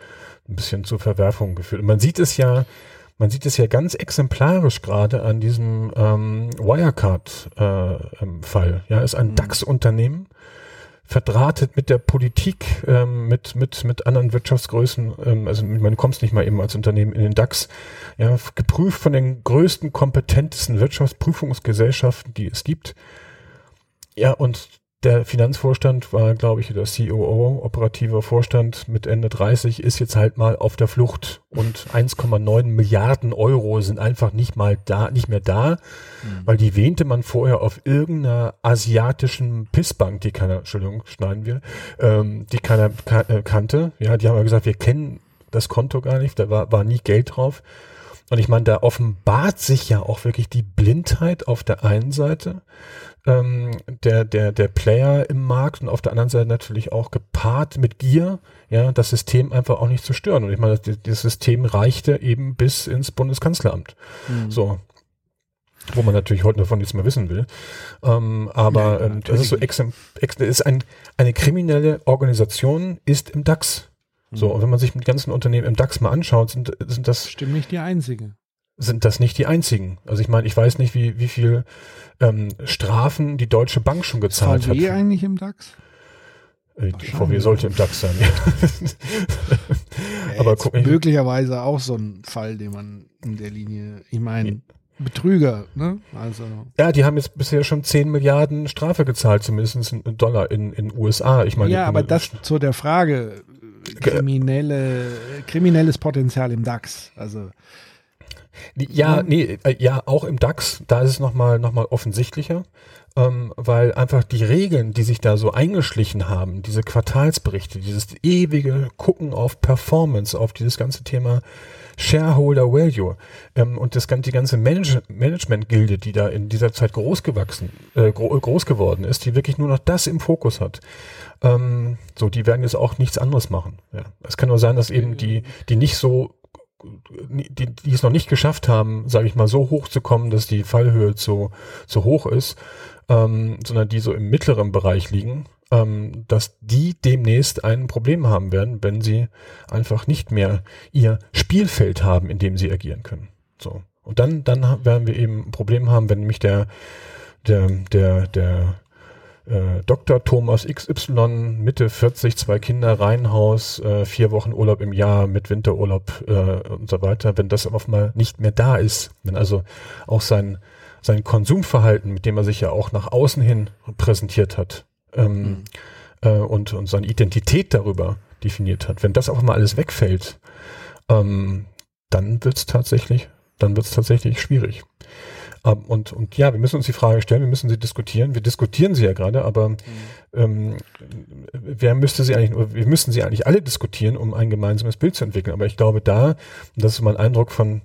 ein bisschen zur Verwerfung geführt. Und man sieht es ja, man sieht es ja ganz exemplarisch gerade an diesem ähm, Wirecard-Fall. Äh, ähm, ja, ist ein mhm. DAX-Unternehmen, verdrahtet mit der Politik, ähm, mit, mit, mit anderen Wirtschaftsgrößen, ähm, also man kommt nicht mal eben als Unternehmen in den DAX, ja, geprüft von den größten, kompetentesten Wirtschaftsprüfungsgesellschaften, die es gibt. Ja, und der Finanzvorstand war, glaube ich, der COO, operativer Vorstand mit Ende 30, ist jetzt halt mal auf der Flucht und 1,9 Milliarden Euro sind einfach nicht mal da, nicht mehr da, mhm. weil die wähnte man vorher auf irgendeiner asiatischen Pissbank, die keiner, Entschuldigung, schneiden wir, ähm, die keiner kan äh, kannte. Ja, die haben ja gesagt, wir kennen das Konto gar nicht, da war, war nie Geld drauf. Und ich meine, da offenbart sich ja auch wirklich die Blindheit auf der einen Seite ähm, der, der, der Player im Markt und auf der anderen Seite natürlich auch gepaart mit Gier, ja, das System einfach auch nicht zu stören. Und ich meine, das, das System reichte eben bis ins Bundeskanzleramt. Mhm. So. Wo man natürlich heute davon nichts mehr wissen will. Ähm, aber ja, ähm, das ist so ex, ist ein, eine kriminelle Organisation ist im DAX. So, mhm. und wenn man sich mit ganzen Unternehmen im DAX mal anschaut, sind, sind das. Stimmt nicht die einzige sind das nicht die einzigen. Also ich meine, ich weiß nicht, wie, wie viel ähm, Strafen die Deutsche Bank schon gezahlt VW hat. VW eigentlich im DAX? Äh, die VW sollte im DAX sein. ja, Aber guck möglicherweise auch so ein Fall, den man in der Linie, ich meine, Betrüger, ne? Also. Ja, die haben jetzt bisher schon 10 Milliarden Strafe gezahlt, zumindest in Dollar in in USA. Ich meine, ja, aber das zu der Frage kriminelle, kriminelles Potenzial im DAX. Also ja, nee, äh, ja, auch im DAX, da ist es nochmal noch mal offensichtlicher, ähm, weil einfach die Regeln, die sich da so eingeschlichen haben, diese Quartalsberichte, dieses ewige Gucken auf Performance, auf dieses ganze Thema Shareholder Value ähm, und das, die ganze Manage Management-Gilde, die da in dieser Zeit groß gewachsen, äh, gro groß geworden ist, die wirklich nur noch das im Fokus hat. Ähm, so, die werden jetzt auch nichts anderes machen. Ja. Es kann nur sein, dass eben die, die nicht so die, die es noch nicht geschafft haben, sage ich mal, so hoch zu kommen, dass die Fallhöhe zu, zu hoch ist, ähm, sondern die so im mittleren Bereich liegen, ähm, dass die demnächst ein Problem haben werden, wenn sie einfach nicht mehr ihr Spielfeld haben, in dem sie agieren können. So. Und dann, dann werden wir eben ein Problem haben, wenn nämlich der, der, der, der äh, Dr. Thomas XY, Mitte 40, zwei Kinder, Reihenhaus, äh, vier Wochen Urlaub im Jahr mit Winterurlaub äh, und so weiter, wenn das auf mal nicht mehr da ist, wenn also auch sein, sein Konsumverhalten, mit dem er sich ja auch nach außen hin präsentiert hat ähm, mhm. äh, und, und seine Identität darüber definiert hat, wenn das auf mal alles wegfällt, ähm, dann wird's tatsächlich, dann wird's tatsächlich schwierig. Ähm, und, und ja, wir müssen uns die Frage stellen, wir müssen sie diskutieren. Wir diskutieren sie ja gerade, aber mhm. ähm, wer müsste sie eigentlich, wir müssen sie eigentlich alle diskutieren, um ein gemeinsames Bild zu entwickeln. Aber ich glaube da, das ist mein Eindruck von,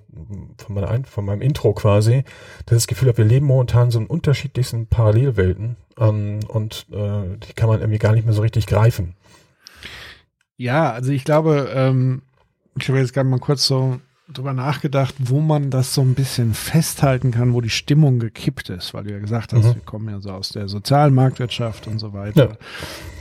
von, meiner, von meinem Intro quasi, dass ich das Gefühl habe, wir leben momentan so in unterschiedlichsten Parallelwelten ähm, und äh, die kann man irgendwie gar nicht mehr so richtig greifen. Ja, also ich glaube, ähm, ich habe jetzt gerade mal kurz so drüber nachgedacht, wo man das so ein bisschen festhalten kann, wo die Stimmung gekippt ist, weil du ja gesagt hast, mhm. wir kommen ja so aus der sozialen Marktwirtschaft und so weiter. Ja.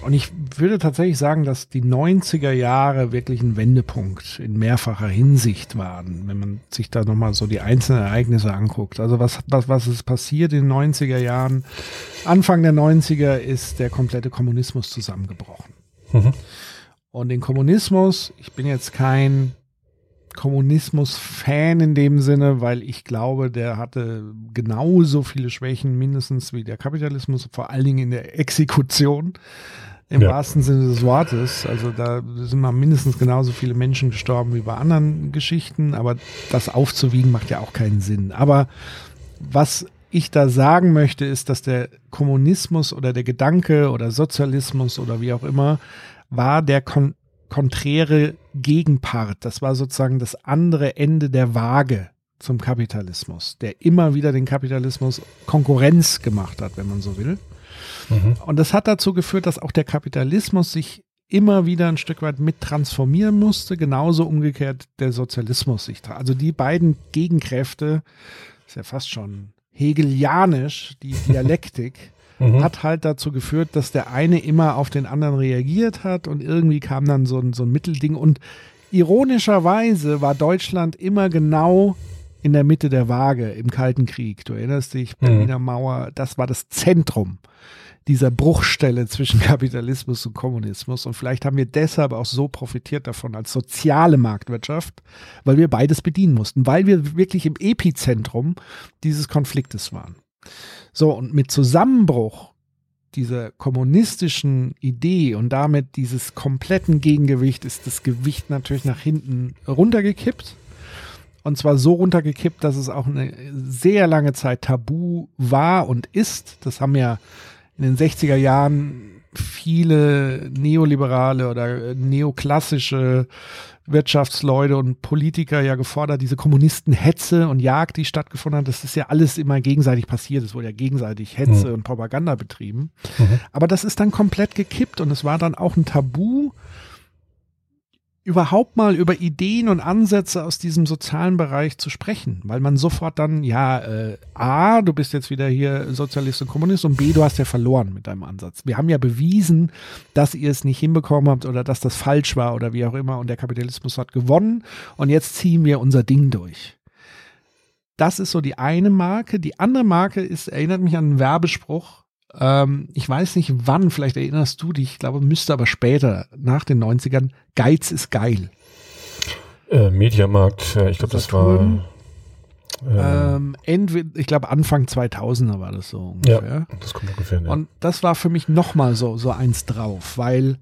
Und ich würde tatsächlich sagen, dass die 90er Jahre wirklich ein Wendepunkt in mehrfacher Hinsicht waren, wenn man sich da nochmal so die einzelnen Ereignisse anguckt. Also was, was, was ist passiert in den 90er Jahren? Anfang der 90er ist der komplette Kommunismus zusammengebrochen. Mhm. Und den Kommunismus, ich bin jetzt kein Kommunismus-Fan in dem Sinne, weil ich glaube, der hatte genauso viele Schwächen mindestens wie der Kapitalismus, vor allen Dingen in der Exekution. Im ja. wahrsten Sinne des Wortes. Also da sind mal mindestens genauso viele Menschen gestorben wie bei anderen Geschichten, aber das aufzuwiegen macht ja auch keinen Sinn. Aber was ich da sagen möchte, ist, dass der Kommunismus oder der Gedanke oder Sozialismus oder wie auch immer war der kon konträre Gegenpart. Das war sozusagen das andere Ende der Waage zum Kapitalismus, der immer wieder den Kapitalismus Konkurrenz gemacht hat, wenn man so will. Mhm. Und das hat dazu geführt, dass auch der Kapitalismus sich immer wieder ein Stück weit mit transformieren musste, genauso umgekehrt der Sozialismus sich. Also die beiden Gegenkräfte, ist ja fast schon hegelianisch, die Dialektik, mhm. hat halt dazu geführt, dass der eine immer auf den anderen reagiert hat und irgendwie kam dann so ein, so ein Mittelding. Und ironischerweise war Deutschland immer genau in der Mitte der Waage im Kalten Krieg. Du erinnerst dich, mhm. Berliner mhm. Mauer, das war das Zentrum dieser Bruchstelle zwischen Kapitalismus und Kommunismus. Und vielleicht haben wir deshalb auch so profitiert davon als soziale Marktwirtschaft, weil wir beides bedienen mussten, weil wir wirklich im Epizentrum dieses Konfliktes waren. So, und mit Zusammenbruch dieser kommunistischen Idee und damit dieses kompletten Gegengewicht ist das Gewicht natürlich nach hinten runtergekippt. Und zwar so runtergekippt, dass es auch eine sehr lange Zeit tabu war und ist. Das haben ja in den 60er Jahren viele neoliberale oder neoklassische Wirtschaftsleute und Politiker ja gefordert, diese Kommunistenhetze und Jagd, die stattgefunden hat, das ist ja alles immer gegenseitig passiert. Es wurde ja gegenseitig Hetze mhm. und Propaganda betrieben. Mhm. Aber das ist dann komplett gekippt und es war dann auch ein Tabu, überhaupt mal über Ideen und Ansätze aus diesem sozialen Bereich zu sprechen, weil man sofort dann, ja, äh, A, du bist jetzt wieder hier Sozialist und Kommunist und B, du hast ja verloren mit deinem Ansatz. Wir haben ja bewiesen, dass ihr es nicht hinbekommen habt oder dass das falsch war oder wie auch immer und der Kapitalismus hat gewonnen und jetzt ziehen wir unser Ding durch. Das ist so die eine Marke. Die andere Marke ist, erinnert mich an einen Werbespruch, ähm, ich weiß nicht wann, vielleicht erinnerst du dich, ich glaube, müsste aber später, nach den 90ern, Geiz ist geil. Äh, Mediamarkt, ich glaube, das war. Ähm, ähm, entweder, ich glaube, Anfang 2000er war das so ungefähr. Ja, das kommt ungefähr. Ja. Und das war für mich nochmal so, so eins drauf, weil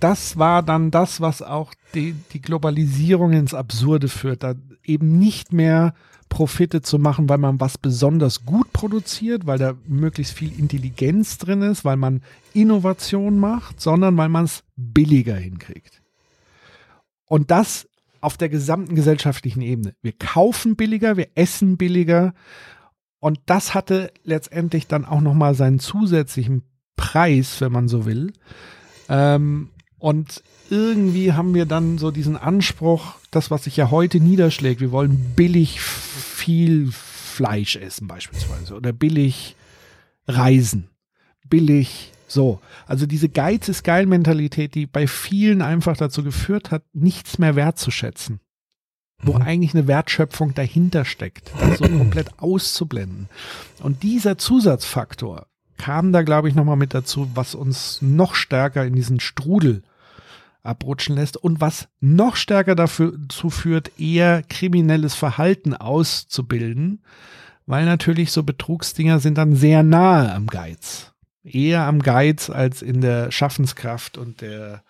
das war dann das, was auch die, die Globalisierung ins Absurde führt. Da eben nicht mehr Profite zu machen, weil man was besonders gut produziert, weil da möglichst viel Intelligenz drin ist, weil man Innovation macht, sondern weil man es billiger hinkriegt. Und das auf der gesamten gesellschaftlichen Ebene. Wir kaufen billiger, wir essen billiger und das hatte letztendlich dann auch nochmal seinen zusätzlichen Preis, wenn man so will. Ähm, und irgendwie haben wir dann so diesen Anspruch, das, was sich ja heute niederschlägt, wir wollen billig viel Fleisch essen beispielsweise oder billig reisen, billig so. Also diese Geiz ist geil Mentalität, die bei vielen einfach dazu geführt hat, nichts mehr wertzuschätzen. Wo mhm. eigentlich eine Wertschöpfung dahinter steckt, das so komplett auszublenden. Und dieser Zusatzfaktor kam da, glaube ich, nochmal mit dazu, was uns noch stärker in diesen Strudel abrutschen lässt und was noch stärker dazu führt, eher kriminelles Verhalten auszubilden, weil natürlich so Betrugsdinger sind dann sehr nahe am Geiz. Eher am Geiz als in der Schaffenskraft und der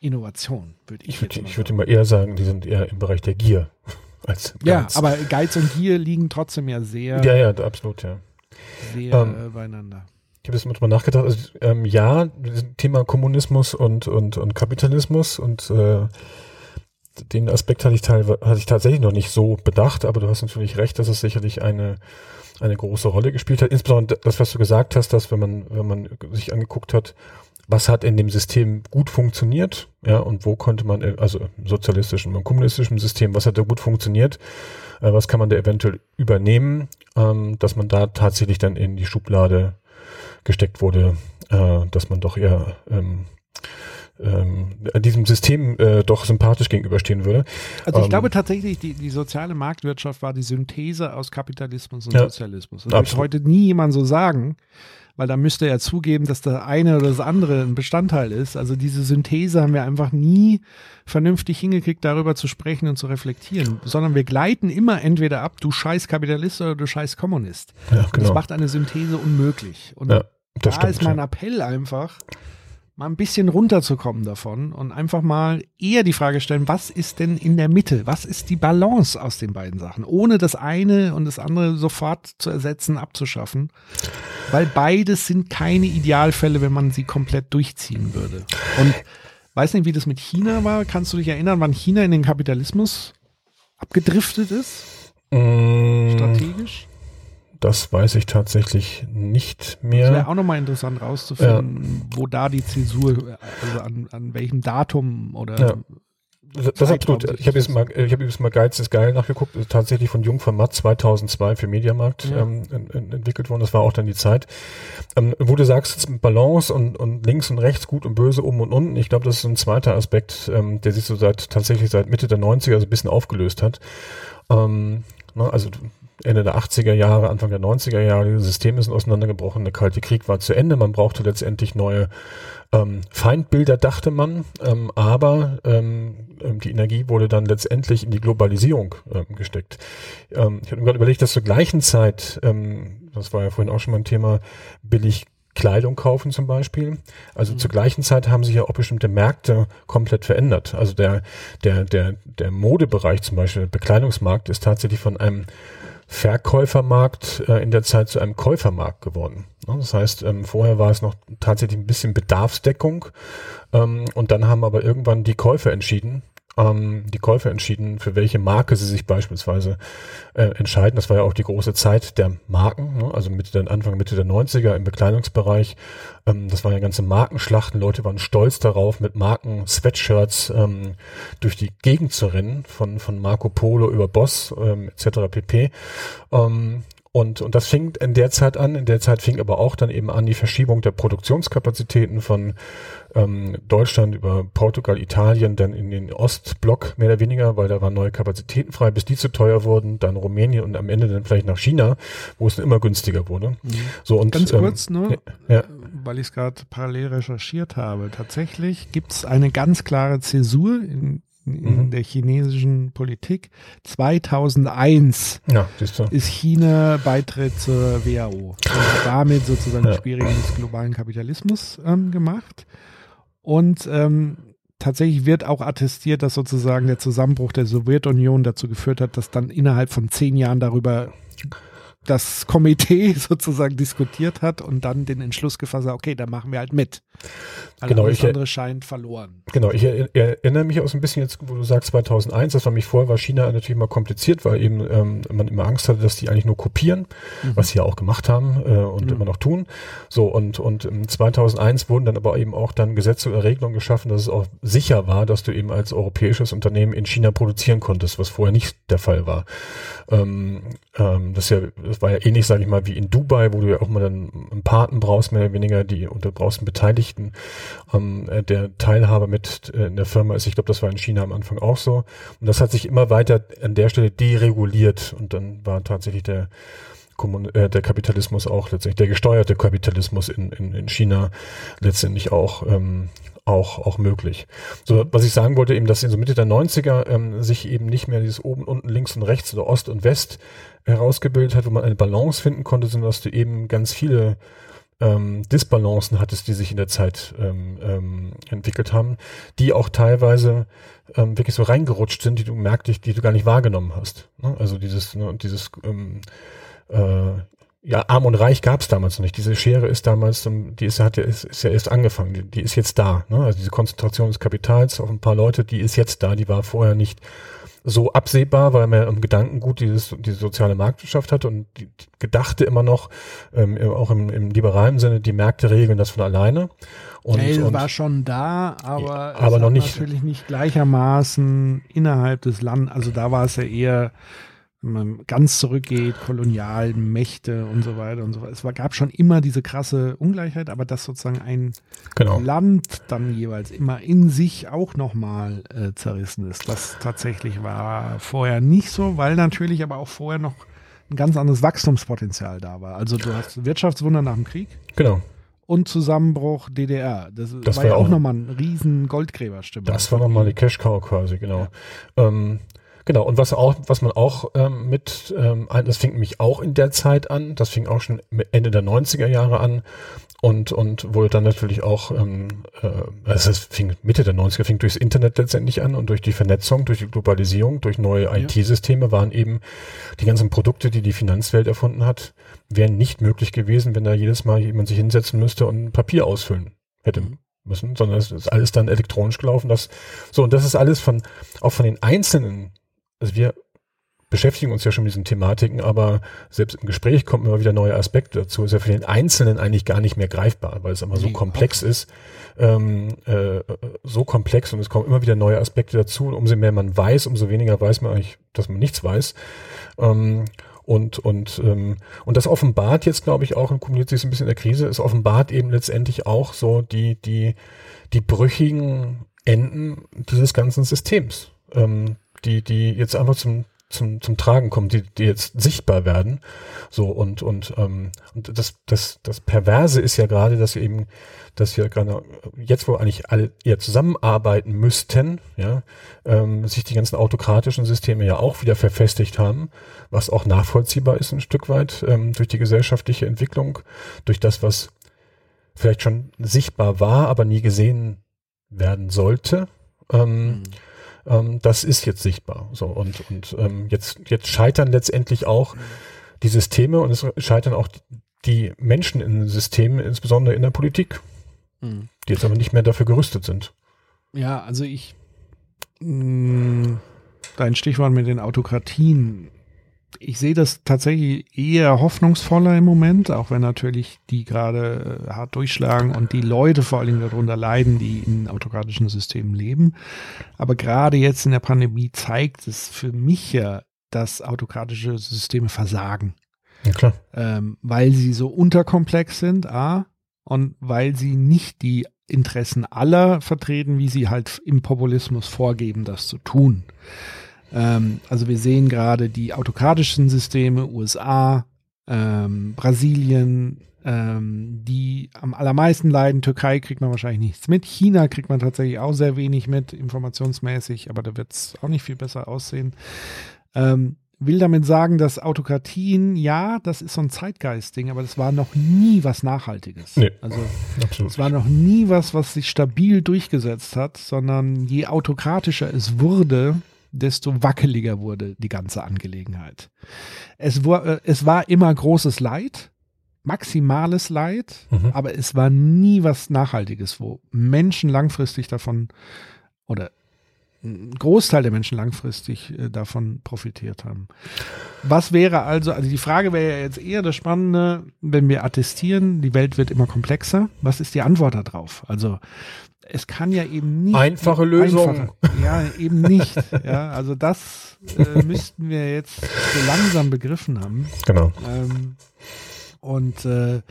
Innovation, würde ich, ich würde ich würde mal eher sagen, die sind eher im Bereich der Gier. Als Geiz. Ja, aber Geiz und Gier liegen trotzdem ja sehr. Ja, ja, absolut, ja. Sehr ähm, beieinander. Ich habe jetzt manchmal nachgedacht, also, ähm, ja, Thema Kommunismus und, und, und Kapitalismus und äh, den Aspekt hatte ich, hatte ich tatsächlich noch nicht so bedacht, aber du hast natürlich recht, dass es sicherlich eine, eine große Rolle gespielt hat. Insbesondere das, was du gesagt hast, dass wenn man, wenn man sich angeguckt hat, was hat in dem System gut funktioniert, ja, und wo konnte man, also im sozialistischen und kommunistischen System, was hat da gut funktioniert, äh, was kann man da eventuell übernehmen, ähm, dass man da tatsächlich dann in die Schublade gesteckt wurde, äh, dass man doch eher ähm, ähm, diesem System äh, doch sympathisch gegenüberstehen würde. Also ich Ähm, glaube tatsächlich, die, die soziale Marktwirtschaft war die Synthese aus Kapitalismus und Ja, Sozialismus. Das wird heute nie jemand so sagen, weil da müsste er zugeben, dass das eine oder das andere ein Bestandteil ist. Also diese Synthese haben wir einfach nie vernünftig hingekriegt, darüber zu sprechen und zu reflektieren, sondern wir gleiten immer entweder ab, du scheiß Kapitalist oder du scheiß Kommunist. ja, Und Das genau. macht eine Synthese unmöglich. Und Ja, das da stimmt. ist mein ja. Appell einfach, mal ein bisschen runterzukommen davon und einfach mal eher die Frage stellen, was ist denn in der Mitte? Was ist die Balance aus den beiden Sachen? Ohne das eine und das andere sofort zu ersetzen, abzuschaffen. Weil beides sind keine Idealfälle, wenn man sie komplett durchziehen würde. Und weiß nicht, wie das mit China war. Kannst du dich erinnern, wann China in den Kapitalismus abgedriftet ist? Mm, Strategisch? Das weiß ich tatsächlich nicht Das wäre mehr. auch nochmal interessant rauszufinden, wo da die Zäsur, also an, an welchem Datum oder Ja. Das ist absolut. Ich habe jetzt mal, ich habe jetzt mal Geiz ist geil nachgeguckt. Ist tatsächlich von Jung von Matt 2002 für Mediamarkt Ja. ähm, en- en- entwickelt worden. Das war auch dann die Zeit. Ähm, wo du sagst, Balance und, und links und rechts, gut und böse, oben und unten. Ich glaube, das ist ein zweiter Aspekt, ähm, der sich so seit tatsächlich seit Mitte der 90er so ein bisschen aufgelöst hat. Ähm, ne, also Ende der 80er Jahre, Anfang der 90er Jahre, die Systeme sind auseinandergebrochen, der Kalte Krieg war zu Ende, man brauchte letztendlich neue ähm, Feindbilder, dachte man, ähm, aber ähm, ähm, die Energie wurde dann letztendlich in die Globalisierung ähm, gesteckt. Ähm, ich habe mir gerade überlegt, dass zur gleichen Zeit, das war ja vorhin auch schon mal ein Thema, billig Kleidung kaufen zum Beispiel. Also zur gleichen Zeit haben sich ja auch bestimmte Märkte komplett verändert. Also der, der, der, der Modebereich zum Beispiel, der Bekleidungsmarkt ist tatsächlich von einem Verkäufermarkt äh, in der Zeit zu einem Käufermarkt geworden. Ne? Das heißt, ähm, vorher war es noch tatsächlich ein bisschen Bedarfsdeckung ähm, und dann haben aber irgendwann die Käufer entschieden, ähm, die Käufer entschieden, für welche Marke sie sich beispielsweise äh, entscheiden. Das war ja auch die große Zeit der Marken, ne? also Mitte der, Anfang Mitte der 90er im Bekleidungsbereich. Ähm, das waren ja ganze Markenschlachten. Leute waren stolz darauf, mit Marken-Sweatshirts ähm, durch die Gegend zu rennen, von, von Marco Polo über Boss ähm, etc. pp. Ähm, und, und das fing in der Zeit an. In der Zeit fing aber auch dann eben an die Verschiebung der Produktionskapazitäten von ähm, Deutschland über Portugal, Italien, dann in den Ostblock mehr oder weniger, weil da waren neue Kapazitäten frei, bis die zu teuer wurden, dann Rumänien und am Ende dann vielleicht nach China, wo es dann immer günstiger wurde. So und Ganz ähm, kurz nur, ja. weil ich es gerade parallel recherchiert habe. Tatsächlich gibt es eine ganz klare Zäsur in, in Mhm. der chinesischen Politik. 2001 Ja, ist China Beitritt zur WHO und damit sozusagen Ja. die Schwierigen des globalen Kapitalismus ähm, gemacht. Und ähm, tatsächlich wird auch attestiert, dass sozusagen der Zusammenbruch der Sowjetunion dazu geführt hat, dass dann innerhalb von zehn Jahren darüber das Komitee sozusagen diskutiert hat und dann den Entschluss gefasst hat, okay, dann machen wir halt mit. Weil Genau, alles ich- andere scheint verloren. Genau, ich er, erinnere mich auch so ein bisschen jetzt, wo du sagst 2001, das war mich vorher, war China natürlich mal kompliziert, weil eben ähm, man immer Angst hatte, dass die eigentlich nur kopieren, was sie ja auch gemacht haben äh, und Mhm. immer noch tun. So und und ähm, 2001 wurden dann aber eben auch dann Gesetze oder Regelungen geschaffen, dass es auch sicher war, dass du eben als europäisches Unternehmen in China produzieren konntest, was vorher nicht der Fall war. Ähm, ähm, das, ist ja, das war ja ähnlich, sage ich mal, wie in Dubai, wo du ja auch mal dann einen Paten brauchst, mehr oder weniger, die und du brauchst einen Beteiligten, ähm, äh, der Teilhaber mit äh, in der Firma ist. Ich glaube, das war in China am Anfang auch so. Und das hat sich immer weiter an der Stelle dereguliert und dann war tatsächlich der äh, der Kapitalismus auch letztendlich, der gesteuerte Kapitalismus in, in, in China letztendlich auch, ähm, auch, auch möglich. So, was ich sagen wollte, eben, dass in so Mitte der 90er ähm, sich eben nicht mehr dieses oben, unten, links und rechts oder Ost und West herausgebildet hat, wo man eine Balance finden konnte, sondern dass du eben ganz viele ähm, Disbalancen hattest, die sich in der Zeit ähm, ähm, entwickelt haben, die auch teilweise ähm, wirklich so reingerutscht sind, die du merktest, die du gar nicht wahrgenommen hast. Ne? Also dieses, ne, dieses ähm, äh, ja, arm und reich gab es damals noch nicht. Diese Schere ist damals, ähm, die ist, hat ja, ist, ist ja erst angefangen, die, die ist jetzt da. Ne? Also diese Konzentration des Kapitals auf ein paar Leute, die ist jetzt da, die war vorher nicht so absehbar, weil man im Gedankengut dieses, diese soziale Marktwirtschaft hatte und die, gedachte immer noch, ähm, auch im, im liberalen Sinne, die Märkte regeln das von alleine. Und, Mail und war schon da, aber, Ja, aber noch nicht- natürlich nicht gleichermaßen innerhalb des Landes. Also da war es ja eher, ganz zurückgeht, kolonialen Mächte und so weiter und so weiter. Es war, gab schon immer diese krasse Ungleichheit, aber dass sozusagen ein genau. Land dann jeweils immer in sich auch nochmal äh, zerrissen ist. Das tatsächlich war vorher nicht so, weil natürlich aber auch vorher noch ein ganz anderes Wachstumspotenzial da war. Also du hast Wirtschaftswunder nach dem Krieg Genau. und Zusammenbruch DDR. Das, Das war ja auch auch- nochmal ein riesen Goldgräberstimme. Das war nochmal die Cash Cow quasi, genau. Ähm, genau, und was auch, was man auch ähm, mit, ähm, das fing nämlich auch in der Zeit an, das fing auch schon Ende der 90er Jahre an und, und wurde dann natürlich auch, ähm, äh, also es fing Mitte der 90er, fing durchs Internet letztendlich an und durch die Vernetzung, durch die Globalisierung, durch neue IT-Systeme waren eben die ganzen Produkte, die die Finanzwelt erfunden hat, wären nicht möglich gewesen, wenn da jedes Mal jemand sich hinsetzen müsste und ein Papier ausfüllen hätte müssen, sondern es ist alles dann elektronisch gelaufen. Das, so, und das ist alles von, auch von den einzelnen, also wir beschäftigen uns ja schon mit diesen Thematiken, aber selbst im Gespräch kommen immer wieder neue Aspekte dazu. Ist ja für den Einzelnen eigentlich gar nicht mehr greifbar, weil es immer so komplex ist, ähm, äh, so komplex und es kommen immer wieder neue Aspekte dazu. Und umso mehr man weiß, umso weniger weiß man eigentlich, dass man nichts weiß. Ähm, und, und, ähm, und das offenbart jetzt, glaube ich, auch, und kumuliert sich so ein bisschen in der Krise, es offenbart eben letztendlich auch so die, die, die brüchigen Enden dieses ganzen Systems, ähm, die, die jetzt einfach zum, zum, zum Tragen kommen, die, die jetzt sichtbar werden. So und, und, ähm, und das, das, das Perverse ist ja gerade, dass wir eben, dass wir gerade jetzt, wo eigentlich alle eher zusammenarbeiten müssten, ja, ähm, sich die ganzen autokratischen Systeme ja auch wieder verfestigt haben, was auch nachvollziehbar ist ein Stück weit ähm, durch die gesellschaftliche Entwicklung, durch das, was vielleicht schon sichtbar war, aber nie gesehen werden sollte. Ähm, ähm, das ist jetzt sichtbar. So und und ähm, jetzt jetzt scheitern letztendlich auch die Systeme und es scheitern auch die Menschen in den Systemen, insbesondere in der Politik, Mhm. die jetzt aber nicht mehr dafür gerüstet sind. Ja, also ich, mh, dein Stichwort mit den Autokratien, ich sehe das tatsächlich eher hoffnungsvoller im Moment, auch wenn natürlich die gerade äh, hart durchschlagen und die Leute vor allen Dingen darunter leiden, die in autokratischen Systemen leben. Aber gerade jetzt in der Pandemie zeigt es für mich ja, dass autokratische Systeme versagen Ja, klar. ähm, weil sie so unterkomplex sind, A, und weil sie nicht die Interessen aller vertreten, wie sie halt im Populismus vorgeben, das zu tun. Ähm, also wir sehen gerade die autokratischen Systeme, USA, ähm, Brasilien, ähm, die am allermeisten leiden. Türkei kriegt man wahrscheinlich nichts mit. China kriegt man tatsächlich auch sehr wenig mit, informationsmäßig, aber da wird es auch nicht viel besser aussehen. Ähm, will damit sagen, dass Autokratien, ja, das ist so ein Zeitgeist-Ding, aber das war noch nie was Nachhaltiges. Nee. Also es war noch nie was, was sich stabil durchgesetzt hat, sondern je autokratischer es wurde, desto wackeliger wurde die ganze Angelegenheit. Es war, äh, es war immer großes Leid, maximales Leid, Mhm. aber es war nie was Nachhaltiges, wo Menschen langfristig davon oder ein Großteil der Menschen langfristig äh, davon profitiert haben. Was wäre also, also die Frage wäre ja jetzt eher das Spannende, wenn wir attestieren, die Welt wird immer komplexer, was ist die Antwort darauf? Also es kann ja eben nicht Einfache Lösung. Ja, eben nicht. ja, also das äh, müssten wir jetzt so langsam begriffen haben. Genau. Ähm, und äh,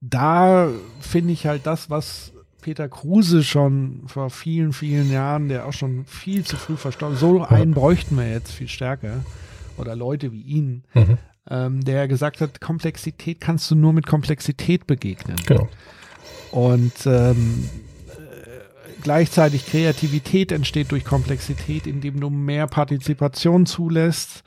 da finde ich halt das, was Peter Kruse schon vor vielen, vielen Jahren, der auch schon viel zu früh verstorben, so einen bräuchten wir jetzt viel stärker. Oder Leute wie ihn, Mhm. ähm, der gesagt hat, Komplexität kannst du nur mit Komplexität begegnen. Genau. Und ähm, äh, gleichzeitig Kreativität entsteht durch Komplexität, indem du mehr Partizipation zulässt.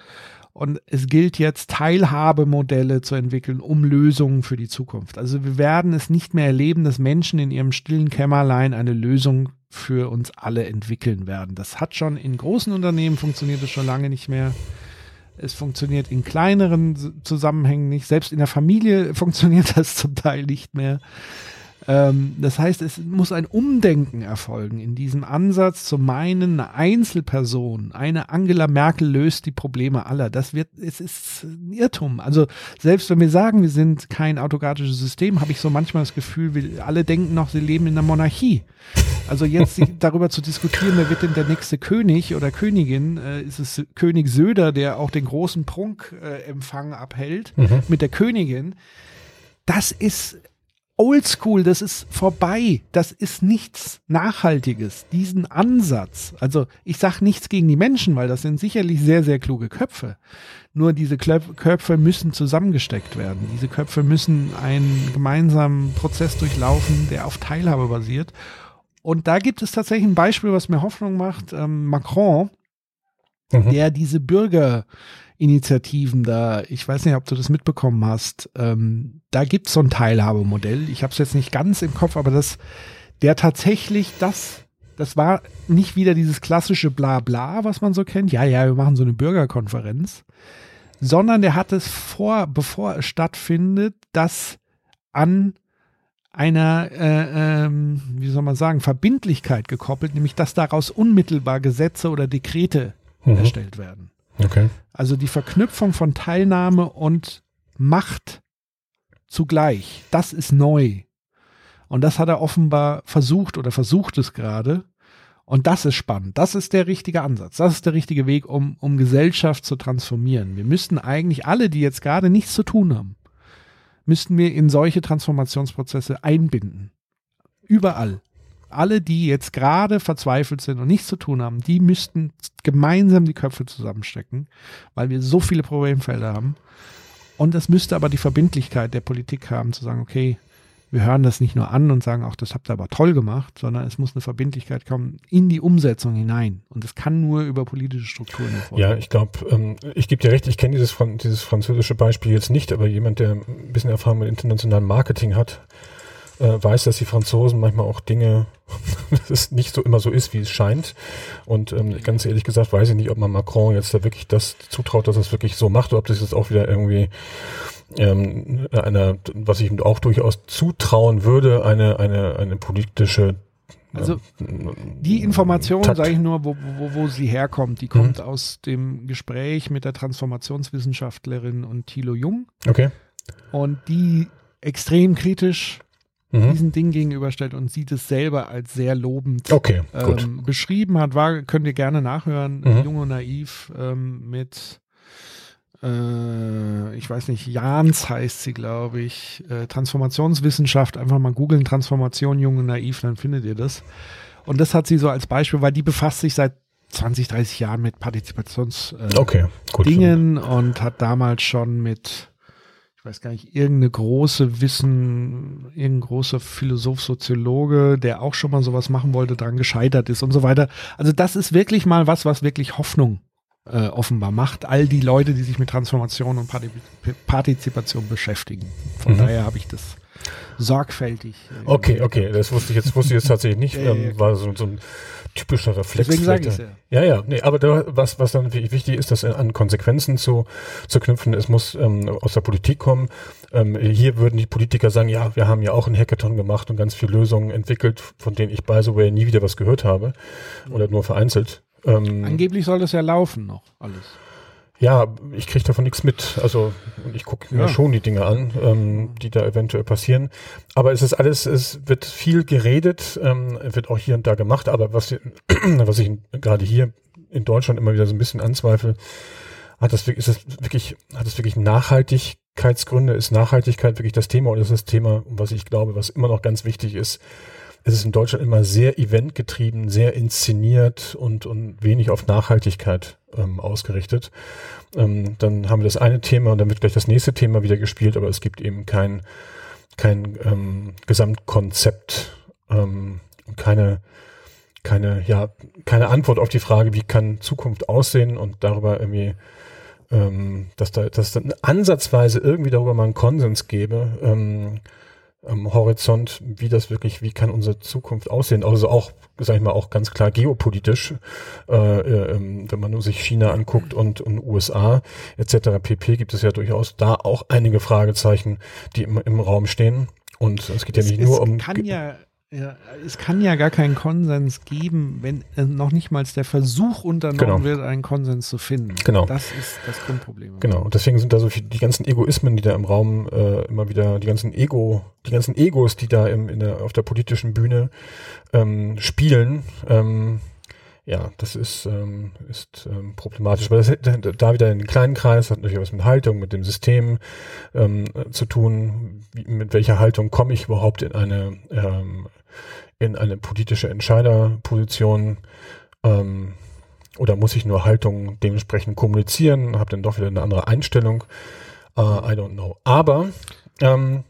Und es gilt jetzt, Teilhabemodelle zu entwickeln, um Lösungen für die Zukunft. Also wir werden es nicht mehr erleben, dass Menschen in ihrem stillen Kämmerlein eine Lösung für uns alle entwickeln werden. Das hat schon in großen Unternehmen funktioniert es schon lange nicht mehr. Es funktioniert in kleineren Zusammenhängen nicht. Selbst in der Familie funktioniert das zum Teil nicht mehr. Ähm, das heißt, es muss ein Umdenken erfolgen in diesem Ansatz zu meinen, eine Einzelperson, eine Angela Merkel löst die Probleme aller. Das wird, es ist ein Irrtum. Also selbst wenn wir sagen, wir sind kein autokratisches System, habe ich so manchmal das Gefühl, wir alle denken noch, sie leben in der Monarchie. Also jetzt darüber zu diskutieren, wer wird denn der nächste König oder Königin, äh, ist es König Söder, der auch den großen Prunkempfang äh, abhält mhm. mit der Königin. Das ist oldschool, das ist vorbei, das ist nichts Nachhaltiges. Diesen Ansatz, also ich sage nichts gegen die Menschen, weil das sind sicherlich sehr, sehr kluge Köpfe. Nur diese Köpfe müssen zusammengesteckt werden. Diese Köpfe müssen einen gemeinsamen Prozess durchlaufen, der auf Teilhabe basiert. Und da gibt es tatsächlich ein Beispiel, was mir Hoffnung macht. Ähm, Macron, mhm. der diese Bürger Initiativen da, ich weiß nicht, ob du das mitbekommen hast, ähm, da gibt's so ein Teilhabemodell. Ich habe es jetzt nicht ganz im Kopf, aber das, der tatsächlich das, das war nicht wieder dieses klassische Blabla, was man so kennt. Ja, ja, wir machen so eine Bürgerkonferenz, sondern der hat es vor, bevor es stattfindet, das an einer, äh, ähm, wie soll man sagen, Verbindlichkeit gekoppelt, nämlich dass daraus unmittelbar Gesetze oder Dekrete mhm. erstellt werden. Okay. Also die Verknüpfung von Teilnahme und Macht zugleich, das ist neu. Und das hat er offenbar versucht oder versucht es gerade. Und das ist spannend. Das ist der richtige Ansatz. Das ist der richtige Weg, um, um Gesellschaft zu transformieren. Wir müssten eigentlich alle, die jetzt gerade nichts zu tun haben, müssten wir in solche Transformationsprozesse einbinden. Überall alle, die jetzt gerade verzweifelt sind und nichts zu tun haben, die müssten gemeinsam die Köpfe zusammenstecken, weil wir so viele Problemfelder haben. Und es müsste aber die Verbindlichkeit der Politik haben, zu sagen, okay, wir hören das nicht nur an und sagen, auch das habt ihr aber toll gemacht, sondern es muss eine Verbindlichkeit kommen in die Umsetzung hinein. Und das kann nur über politische Strukturen erfolgen. Ja, ich glaube, ähm, ich gebe dir recht, ich kenne dieses, dieses französische Beispiel jetzt nicht, aber jemand, der ein bisschen Erfahrung mit internationalem Marketing hat, weiß, dass die Franzosen manchmal auch Dinge, dass es nicht so immer so ist, wie es scheint. Und ähm, ganz ehrlich gesagt weiß ich nicht, ob man Macron jetzt da wirklich das zutraut, dass er es wirklich so macht, oder ob das jetzt auch wieder irgendwie ähm, einer, was ich ihm auch durchaus zutrauen würde, eine, eine, eine politische also die Information, sage ich nur, wo, wo, wo sie herkommt, die kommt mhm. aus dem Gespräch mit der Transformationswissenschaftlerin und Thilo Jung. Okay. Und die extrem kritisch mhm. diesen Ding gegenüberstellt und sieht es selber als sehr lobend okay, ähm, beschrieben hat. War, könnt ihr gerne nachhören. Mhm. Jung und naiv ähm, mit äh, ich weiß nicht, Jans heißt sie, glaube ich. Äh, Transformationswissenschaft, einfach mal googeln, Transformation, jung und naiv, dann findet ihr das. Und das hat sie so als Beispiel, weil die befasst sich seit 20, 30 Jahren mit Partizipationsdingen äh, okay, und hat damals schon mit weiß gar nicht, irgendeine große Wissen, irgendein großer Philosoph, Soziologe, der auch schon mal sowas machen wollte, dran gescheitert ist und so weiter. Also das ist wirklich mal was, was wirklich Hoffnung äh, offenbar macht. All die Leute, die sich mit Transformation und Partizipation beschäftigen. Von mhm. daher habe ich das sorgfältig. Äh, okay, okay, das wusste ich jetzt, wusste ich jetzt tatsächlich nicht. Ähm, war so, so ein typischer Reflex. Deswegen sage ich ja. Ja, ja, nee, aber da, was, was dann wichtig ist, das an Konsequenzen zu, zu knüpfen, es muss ähm, aus der Politik kommen. Ähm, hier würden die Politiker sagen, ja, wir haben ja auch einen Hackathon gemacht und ganz viele Lösungen entwickelt, von denen ich by the way nie wieder was gehört habe oder nur vereinzelt. Ähm, Angeblich soll das ja laufen noch alles. Ja, ich kriege davon nichts mit. Also ich gucke mir ja. schon die Dinge an, ähm, die da eventuell passieren. Aber es ist alles, es wird viel geredet, ähm, wird auch hier und da gemacht. Aber was, was ich gerade hier in Deutschland immer wieder so ein bisschen anzweifle, hat das, ist das wirklich, hat das wirklich Nachhaltigkeitsgründe? Ist Nachhaltigkeit wirklich das Thema oder ist das Thema, was ich glaube, was immer noch ganz wichtig ist, es ist in Deutschland immer sehr eventgetrieben, sehr inszeniert und, und wenig auf Nachhaltigkeit ähm, ausgerichtet. Ähm, dann haben wir das eine Thema und dann wird gleich das nächste Thema wieder gespielt, aber es gibt eben kein, kein ähm, Gesamtkonzept ähm, und keine, keine, ja, keine Antwort auf die Frage, wie kann Zukunft aussehen und darüber irgendwie ähm, dass da, dass da ansatzweise irgendwie darüber mal einen Konsens gäbe, ähm, am Horizont, wie das wirklich, wie kann unsere Zukunft aussehen. Also auch, sag ich mal, auch ganz klar geopolitisch, äh, äh, ähm, wenn man nur sich China anguckt und, und USA etc. pp. gibt es ja durchaus da auch einige Fragezeichen, die im, im Raum stehen. Und es geht ja nicht es nur um. Kann ja ja, es kann ja gar keinen Konsens geben, wenn äh, noch nicht mal der Versuch unternommen genau. wird, einen Konsens zu finden. Genau. Das ist das Grundproblem. Genau. Und deswegen sind da so viel, die ganzen Egoismen, die da im Raum äh, immer wieder, die ganzen Ego, die ganzen Egos, die da im, in der, auf der politischen Bühne ähm, spielen, ähm, ja, das ist, ähm, ist ähm, problematisch. Aber das, da wieder in den kleinen Kreis hat natürlich was mit Haltung, mit dem System ähm, zu tun. Wie, mit welcher Haltung komme ich überhaupt in eine ähm, in eine politische Entscheiderposition? Ähm, oder muss ich nur Haltung dementsprechend kommunizieren? Habe dann doch wieder eine andere Einstellung? Uh, I don't know. Aber ähm,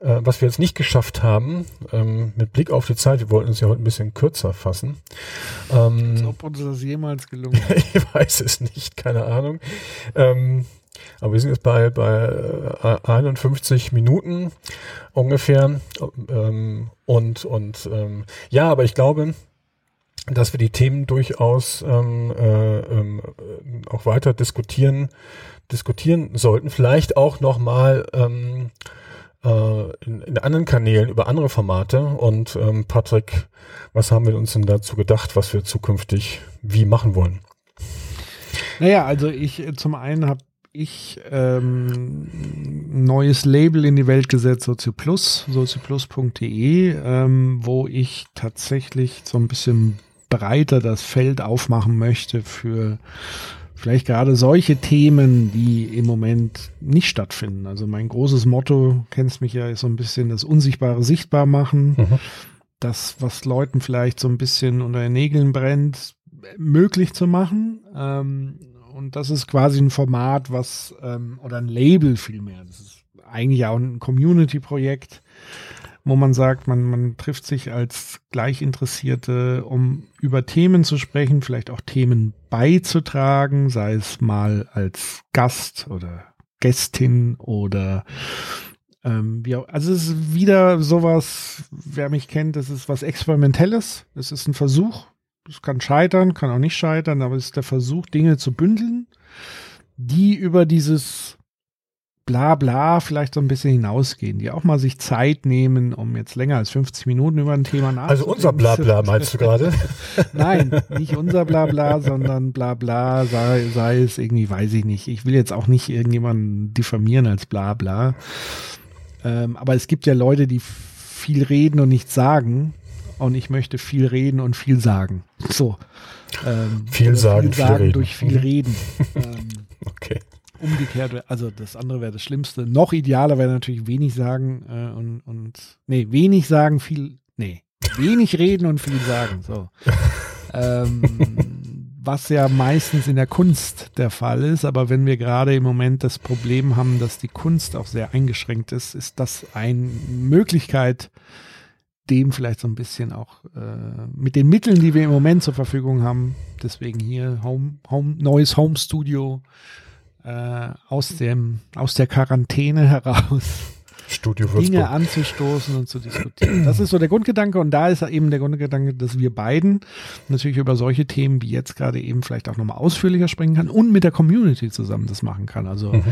äh, was wir jetzt nicht geschafft haben, ähm, mit Blick auf die Zeit, wir wollten uns ja heute ein bisschen kürzer fassen. Ähm, Als ob uns das jemals gelungen ist. ich weiß es nicht, keine Ahnung. Ähm, aber wir sind jetzt bei, bei äh, 51 Minuten ungefähr. Ähm, und und ähm, ja, aber ich glaube, dass wir die Themen durchaus ähm, äh, ähm, auch weiter diskutieren, diskutieren sollten. Vielleicht auch nochmal ähm, äh, in, in anderen Kanälen über andere Formate. Und ähm, Patrick, was haben wir uns denn dazu gedacht, was wir zukünftig wie machen wollen? Naja, also ich äh, zum einen habe ich ähm, neues Label in die Welt gesetzt, Sozioplus, sozioplus.de, ähm, wo ich tatsächlich so ein bisschen breiter das Feld aufmachen möchte für vielleicht gerade solche Themen, die im Moment nicht stattfinden. Also mein großes Motto, kennst mich ja, ist so ein bisschen das Unsichtbare sichtbar machen. Mhm. Das, was Leuten vielleicht so ein bisschen unter den Nägeln brennt, möglich zu machen. Ähm, und das ist quasi ein Format, was, ähm, oder ein Label vielmehr. Das ist eigentlich auch ein Community-Projekt, wo man sagt, man, man trifft sich als Gleichinteressierte, um über Themen zu sprechen, vielleicht auch Themen beizutragen, sei es mal als Gast oder Gästin oder ähm, wie also es ist wieder sowas, wer mich kennt, das ist was Experimentelles, es ist ein Versuch, es kann scheitern, kann auch nicht scheitern, aber es ist der Versuch, Dinge zu bündeln, die über dieses Blabla vielleicht so ein bisschen hinausgehen, die auch mal sich Zeit nehmen, um jetzt länger als 50 Minuten über ein Thema nachzudenken. Also unser Blabla meinst du gerade? Nein, nicht unser Blabla, sondern Blabla, sei, sei es irgendwie, weiß ich nicht. Ich will jetzt auch nicht irgendjemanden diffamieren als Blabla. Ähm, aber es gibt ja Leute, die viel reden und nichts sagen. Und ich möchte viel reden und viel sagen. So. Ähm, viel sagen, viel, sagen viel reden. durch viel reden. Ähm, okay umgekehrt, also das andere wäre das Schlimmste. Noch idealer wäre natürlich wenig sagen äh, und, und, nee, wenig sagen, viel, nee, wenig reden und viel sagen, so. ähm, was ja meistens in der Kunst der Fall ist, aber wenn wir gerade im Moment das Problem haben, dass die Kunst auch sehr eingeschränkt ist, ist das eine Möglichkeit, dem vielleicht so ein bisschen auch äh, mit den Mitteln, die wir im Moment zur Verfügung haben, deswegen hier Home, Home, neues Home Studio, äh, aus, dem, aus der Quarantäne heraus Studio Dinge anzustoßen und zu diskutieren. Das ist so der Grundgedanke und da ist eben der Grundgedanke, dass wir beiden natürlich über solche Themen wie jetzt gerade eben vielleicht auch nochmal ausführlicher sprechen kann und mit der Community zusammen das machen kann. Also mhm.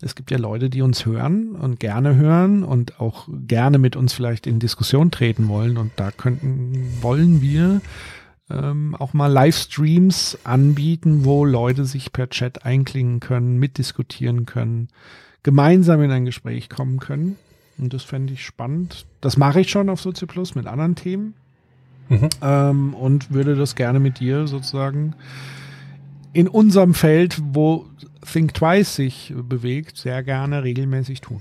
es gibt ja Leute, die uns hören und gerne hören und auch gerne mit uns vielleicht in Diskussion treten wollen und da könnten, wollen wir ähm, auch mal Livestreams anbieten, wo Leute sich per Chat einklingen können, mitdiskutieren können, gemeinsam in ein Gespräch kommen können. Und das fände ich spannend. Das mache ich schon auf Sozi Plus mit anderen Themen. Mhm. Ähm, und würde das gerne mit dir sozusagen in unserem Feld, wo Think Twice sich bewegt, sehr gerne regelmäßig tun.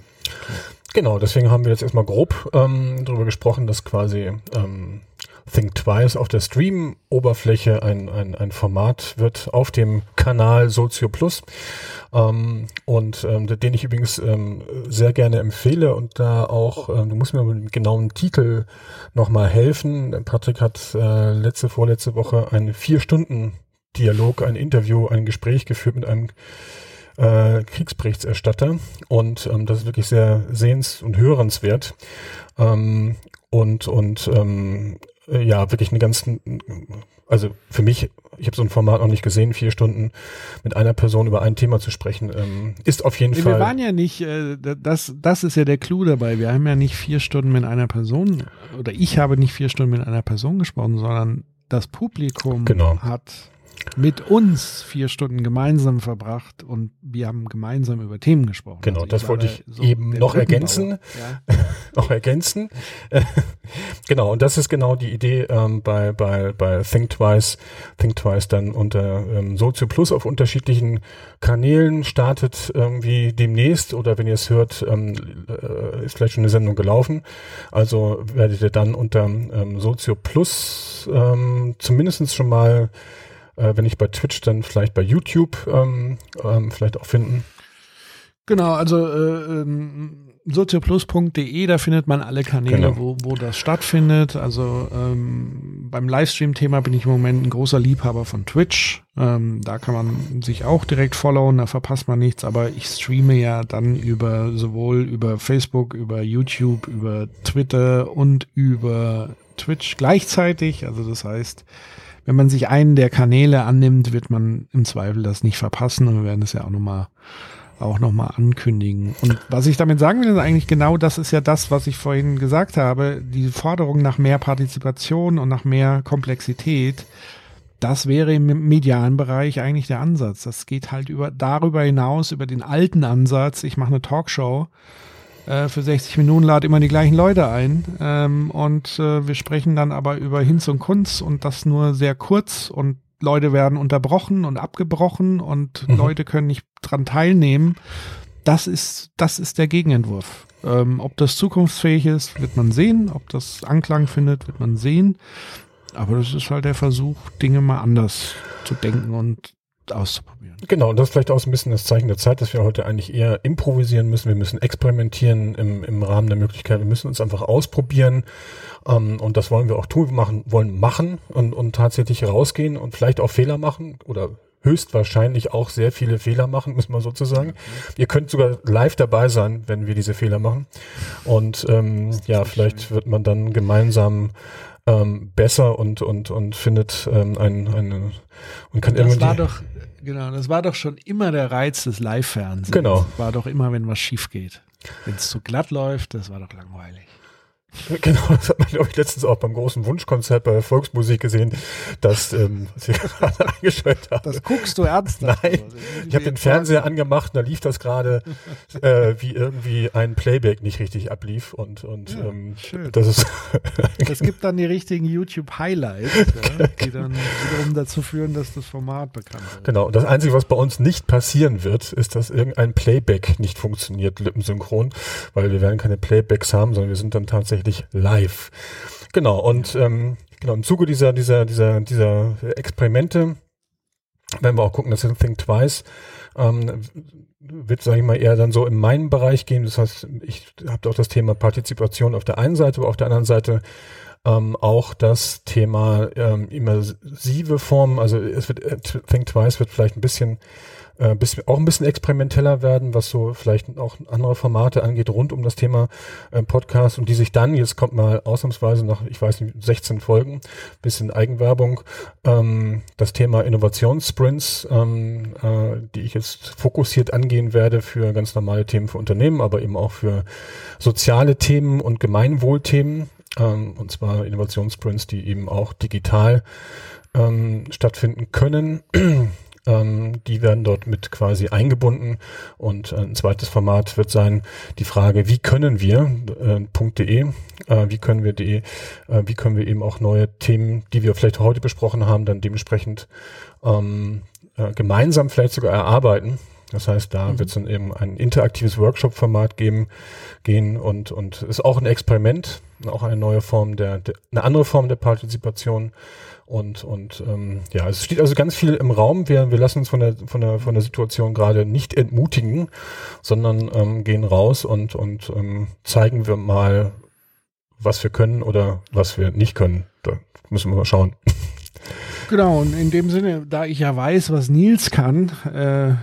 Genau, deswegen haben wir jetzt erstmal grob ähm, darüber gesprochen, dass quasi ähm, Think Twice auf der Stream-Oberfläche. Ein, ein, ein Format wird auf dem Kanal Sozio Plus ähm, und ähm, den ich übrigens ähm, sehr gerne empfehle. Und da auch, ähm, du musst mir mit dem genauen Titel nochmal helfen. Patrick hat äh, letzte, vorletzte Woche einen vier Stunden Dialog, ein Interview, ein Gespräch geführt mit einem äh, Kriegsberichterstatter. Und ähm, das ist wirklich sehr sehens- und hörenswert. Ähm, und und ähm, ja wirklich eine ganz also für mich ich habe so ein Format noch nicht gesehen, vier Stunden mit einer Person über ein Thema zu sprechen, ähm, ist auf jeden Nee, Fall. Wir waren ja nicht, äh, das, das ist ja der Clou dabei. Wir haben ja nicht vier Stunden mit einer Person, oder ich habe nicht vier Stunden mit einer Person gesprochen, sondern das Publikum Genau. hat mit uns vier Stunden gemeinsam verbracht und wir haben gemeinsam über Themen gesprochen. Genau, Also das wollte ich eben der noch ergänzen. Ja. noch ergänzen. Genau, und das ist genau die Idee ähm, bei, bei, bei Think Twice. Think Twice dann unter ähm, Sozio Plus auf unterschiedlichen Kanälen startet irgendwie demnächst oder wenn ihr es hört, ähm, äh, ist vielleicht schon eine Sendung gelaufen. Also werdet ihr dann unter ähm, Sozio Plus ähm, zumindestens schon mal, äh, wenn nicht bei Twitch, dann vielleicht bei YouTube ähm, ähm, vielleicht auch finden. Genau, also äh, ähm, sozioplus.de, da findet man alle Kanäle, Genau. wo, wo das stattfindet. Also ähm, beim Livestream-Thema bin ich im Moment ein großer Liebhaber von Twitch. Ähm, da kann man sich auch direkt followen, da verpasst man nichts. Aber ich streame ja dann über sowohl über Facebook, über YouTube, über Twitter und über Twitch gleichzeitig. Also das heißt, wenn man sich einen der Kanäle annimmt, wird man im Zweifel das nicht verpassen. Und wir werden es ja auch nochmal auch nochmal ankündigen. Und was ich damit sagen will, ist eigentlich genau das ist ja das, was ich vorhin gesagt habe. Die Forderung nach mehr Partizipation und nach mehr Komplexität, das wäre im medialen Bereich eigentlich der Ansatz. Das geht halt über darüber hinaus, über den alten Ansatz. Ich mache eine Talkshow äh, für 60 Minuten, lade immer die gleichen Leute ein ähm, und äh, wir sprechen dann aber über Hinz und Kunz und das nur sehr kurz und Leute werden unterbrochen und abgebrochen und Mhm. Leute können nicht dran teilnehmen. Das ist, das ist der Gegenentwurf. Ähm, ob das zukunftsfähig ist, wird man sehen. Ob das Anklang findet, wird man sehen. Aber das ist halt der Versuch, Dinge mal anders zu denken und auszuprobieren. Genau, und das ist vielleicht auch ein bisschen das Zeichen der Zeit, dass wir heute eigentlich eher improvisieren müssen. Wir müssen experimentieren im, im Rahmen der Möglichkeit. Wir müssen uns einfach ausprobieren. Ähm, und das wollen wir auch tun. Wir machen, wollen machen und, und tatsächlich rausgehen und vielleicht auch Fehler machen oder höchstwahrscheinlich auch sehr viele Fehler machen, muss man sozusagen. Ihr könnt sogar live dabei sein, wenn wir diese Fehler machen. Und ähm, ja, vielleicht wird man dann gemeinsam ähm, besser und und und findet ähm, ein, eine und kann Das irgendwie war doch, genau, das war doch schon immer der Reiz des Live-Fernsehens. Genau. War doch immer, wenn was schief geht. Wenn es zu glatt läuft, das war doch langweilig. Genau, das hat man, glaube ich, letztens auch beim großen Wunschkonzert bei Volksmusik gesehen, dass ähm, was ich gerade eingeschaltet habe. Das guckst du ernsthaft. Nein, Ich habe den Fernseher angemacht, da lief das gerade, äh, wie irgendwie ein Playback nicht richtig ablief und und Ja, ähm, schön. das ist Es gibt dann die richtigen YouTube-Highlights, ja, die dann wiederum dazu führen, dass das Format bekannt wird. genau. Und das Einzige, was bei uns nicht passieren wird, ist, dass irgendein Playback nicht funktioniert, lippensynchron, weil wir werden keine Playbacks haben, sondern wir sind dann tatsächlich live. Genau. Und ähm, genau im Zuge dieser dieser dieser dieser Experimente werden wir auch gucken, dass Think Twice ähm, wird, sage ich mal, eher dann so in meinen Bereich gehen. Das heißt, ich habe auch das Thema Partizipation auf der einen Seite, aber auf der anderen Seite ähm, auch das Thema ähm, immersive Formen. Also es wird äh, Think Twice wird vielleicht ein bisschen äh, bisschen, auch ein bisschen experimenteller werden, was so vielleicht auch andere Formate angeht, rund um das Thema äh, Podcast und die sich dann, jetzt kommt mal ausnahmsweise nach, ich weiß nicht, 16 Folgen, bisschen Eigenwerbung, ähm, das Thema Innovationssprints, ähm, äh, die ich jetzt fokussiert angehen werde für ganz normale Themen für Unternehmen, aber eben auch für soziale Themen und Gemeinwohlthemen, ähm, und zwar Innovationssprints, die eben auch digital ähm, stattfinden können. Ähm, die werden dort mit quasi eingebunden und äh, ein zweites Format wird sein die Frage, wie können wir äh, .de, äh, wie können wir die, äh, wie können wir eben auch neue Themen, die wir vielleicht heute besprochen haben, dann dementsprechend ähm, äh, gemeinsam vielleicht sogar erarbeiten. Das heißt, da Mhm. wird es dann eben ein interaktives Workshop-Format geben, gehen und und ist auch ein Experiment, auch eine neue Form der, der eine andere Form der Partizipation und und ähm, ja, es steht also ganz viel im Raum. Wir wir lassen uns von der von der von der Situation gerade nicht entmutigen, sondern ähm, gehen raus und und ähm, zeigen wir mal, was wir können oder was wir nicht können. Da müssen wir mal schauen. Genau, und in dem Sinne, da ich ja weiß, was Nils kann, äh,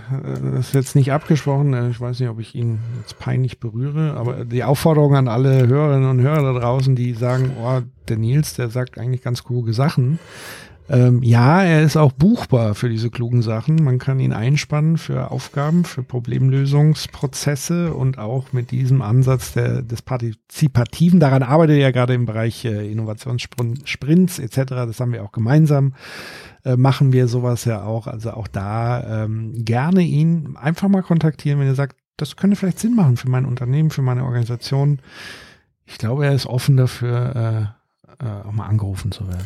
das ist jetzt nicht abgesprochen, äh, ich weiß nicht, ob ich ihn jetzt peinlich berühre, aber die Aufforderung an alle Hörerinnen und Hörer da draußen, die sagen, oh, der Nils, der sagt eigentlich ganz coole Sachen. Ähm, ja, er ist auch buchbar für diese klugen Sachen. Man kann ihn einspannen für Aufgaben, für Problemlösungsprozesse und auch mit diesem Ansatz der, des Partizipativen. Daran arbeitet er gerade im Bereich äh, Innovationssprints etc. Das haben wir auch gemeinsam. Äh, machen wir sowas ja auch. Also auch da ähm, gerne ihn einfach mal kontaktieren, wenn er sagt, das könnte vielleicht Sinn machen für mein Unternehmen, für meine Organisation. Ich glaube, er ist offen dafür, äh, äh, auch mal angerufen zu werden.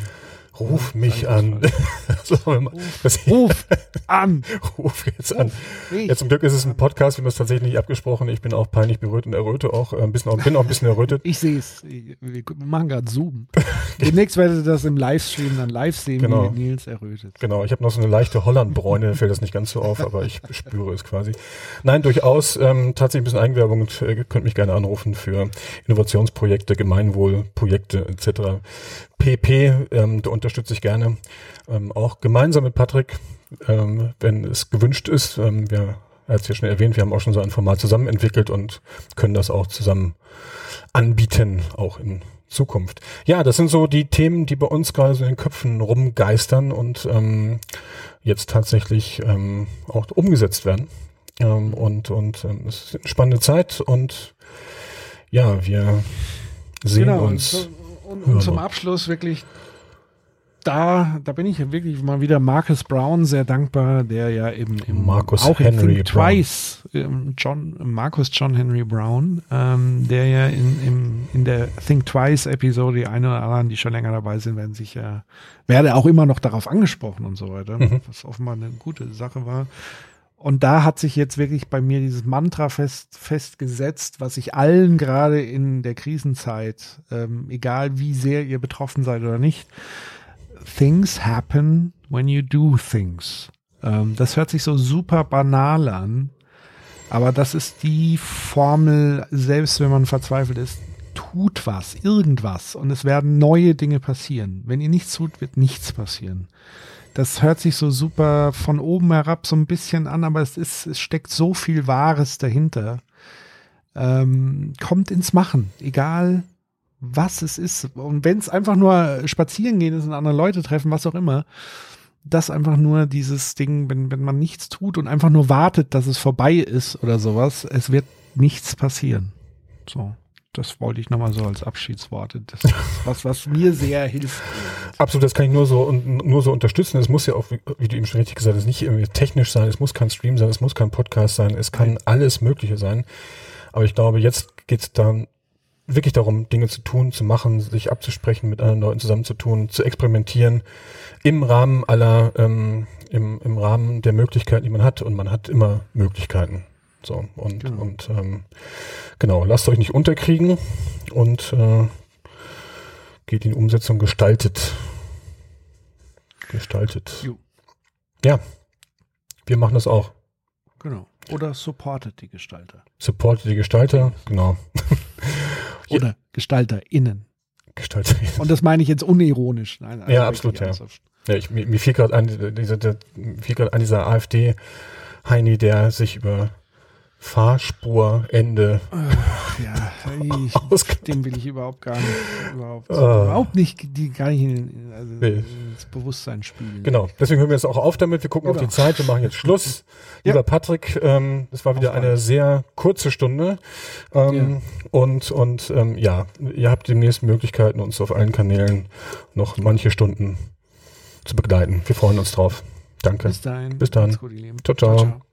Ruf mich an. Ruf, ruf an. Ruf jetzt an. Ja, zum Glück ist es ein Podcast, wir haben es tatsächlich nicht abgesprochen. Ich bin auch peinlich berührt und erröte auch äh, ein bisschen, bin auch ein bisschen errötet. Ich sehe es. Wir machen gerade Zoom. Demnächst werdet ihr das im Livestream dann live sehen, genau. wie Nils errötet. Genau, ich habe noch so eine leichte Hollandbräune, fällt das nicht ganz so auf, aber ich spüre es quasi. Nein, durchaus ähm, tatsächlich ein bisschen Eigenwerbung und äh, könnt mich gerne anrufen für Innovationsprojekte, Gemeinwohlprojekte etc. PP, ähm, da unterstütze ich gerne. Ähm, auch gemeinsam mit Patrick, ähm, wenn es gewünscht ist. Ähm, wir, er hat es ja schon erwähnt, wir haben auch schon so ein Format zusammen entwickelt und können das auch zusammen anbieten, auch in Zukunft. Ja, das sind so die Themen, die bei uns gerade so in den Köpfen rumgeistern und ähm, jetzt tatsächlich ähm, auch umgesetzt werden. Ähm, und und ähm, es ist eine spannende Zeit und ja, wir sehen genau, uns. So und, und zum Abschluss wirklich da, da bin ich wirklich mal wieder Marcus Brown sehr dankbar, der ja eben im, Marcus auch Henry in Twice, John, Marcus John Henry Brown, ähm, der ja in, im, in der Think Twice Episode, die eine oder anderen, die schon länger dabei sind, werden sich ja, werde auch immer noch darauf angesprochen und so weiter, mhm. was offenbar eine gute Sache war. Und da hat sich jetzt wirklich bei mir dieses Mantra fest, festgesetzt, was ich allen gerade in der Krisenzeit, ähm, egal wie sehr ihr betroffen seid oder nicht, things happen when you do things. Ähm, das hört sich so super banal an, aber das ist die Formel, selbst wenn man verzweifelt ist, tut was, irgendwas und es werden neue Dinge passieren. Wenn ihr nichts tut, wird nichts passieren. Das hört sich so super von oben herab so ein bisschen an, aber es ist, es steckt so viel Wahres dahinter. Ähm, kommt ins Machen, egal was es ist. Und wenn es einfach nur spazieren gehen ist und andere Leute treffen, was auch immer, das einfach nur dieses Ding, wenn, wenn man nichts tut und einfach nur wartet, dass es vorbei ist oder sowas, es wird nichts passieren. So das wollte ich nochmal so als Abschiedsworte. Das ist was, was mir sehr hilft. Absolut, das kann ich nur so nur so unterstützen. Es muss ja auch, wie du eben schon richtig gesagt hast, nicht irgendwie technisch sein, es muss kein Stream sein, es muss kein Podcast sein, es kann Nein. alles Mögliche sein. Aber ich glaube, jetzt geht es dann wirklich darum, Dinge zu tun, zu machen, sich abzusprechen, mit anderen Leuten zusammenzutun, zu experimentieren, im Rahmen aller, ähm, im, im Rahmen der Möglichkeiten, die man hat. Und man hat immer Möglichkeiten. So, und, genau. und ähm, genau, lasst euch nicht unterkriegen und äh, geht in Umsetzung gestaltet. Gestaltet. Jo. Ja, wir machen das auch. Genau. Oder supportet die Gestalter. Supportet die Gestalter, genau. Oder ja. GestalterInnen. GestalterInnen. Und das meine ich jetzt unironisch. Nein, also ja, absolut, ja. ja ich, mir, mir fiel gerade an, der, fiel an dieser AfD-Heini, der sich über Fahrspurende. ja, ich, dem will ich überhaupt gar nicht, überhaupt, uh. überhaupt nicht, die gar nicht in, also nee. ins Bewusstsein spielen. Genau, deswegen hören wir jetzt auch auf damit. Wir gucken genau. auf die Zeit, wir machen jetzt Schluss. ja. Lieber Patrick, ähm, das war wieder eine sehr kurze Stunde. Ähm, ja. Und, und ähm, ja, ihr habt demnächst Möglichkeiten, uns auf allen Kanälen noch manche Stunden zu begleiten. Wir freuen uns drauf. Danke. Bis dahin. Bis dann. Ciao, ciao. ciao, ciao.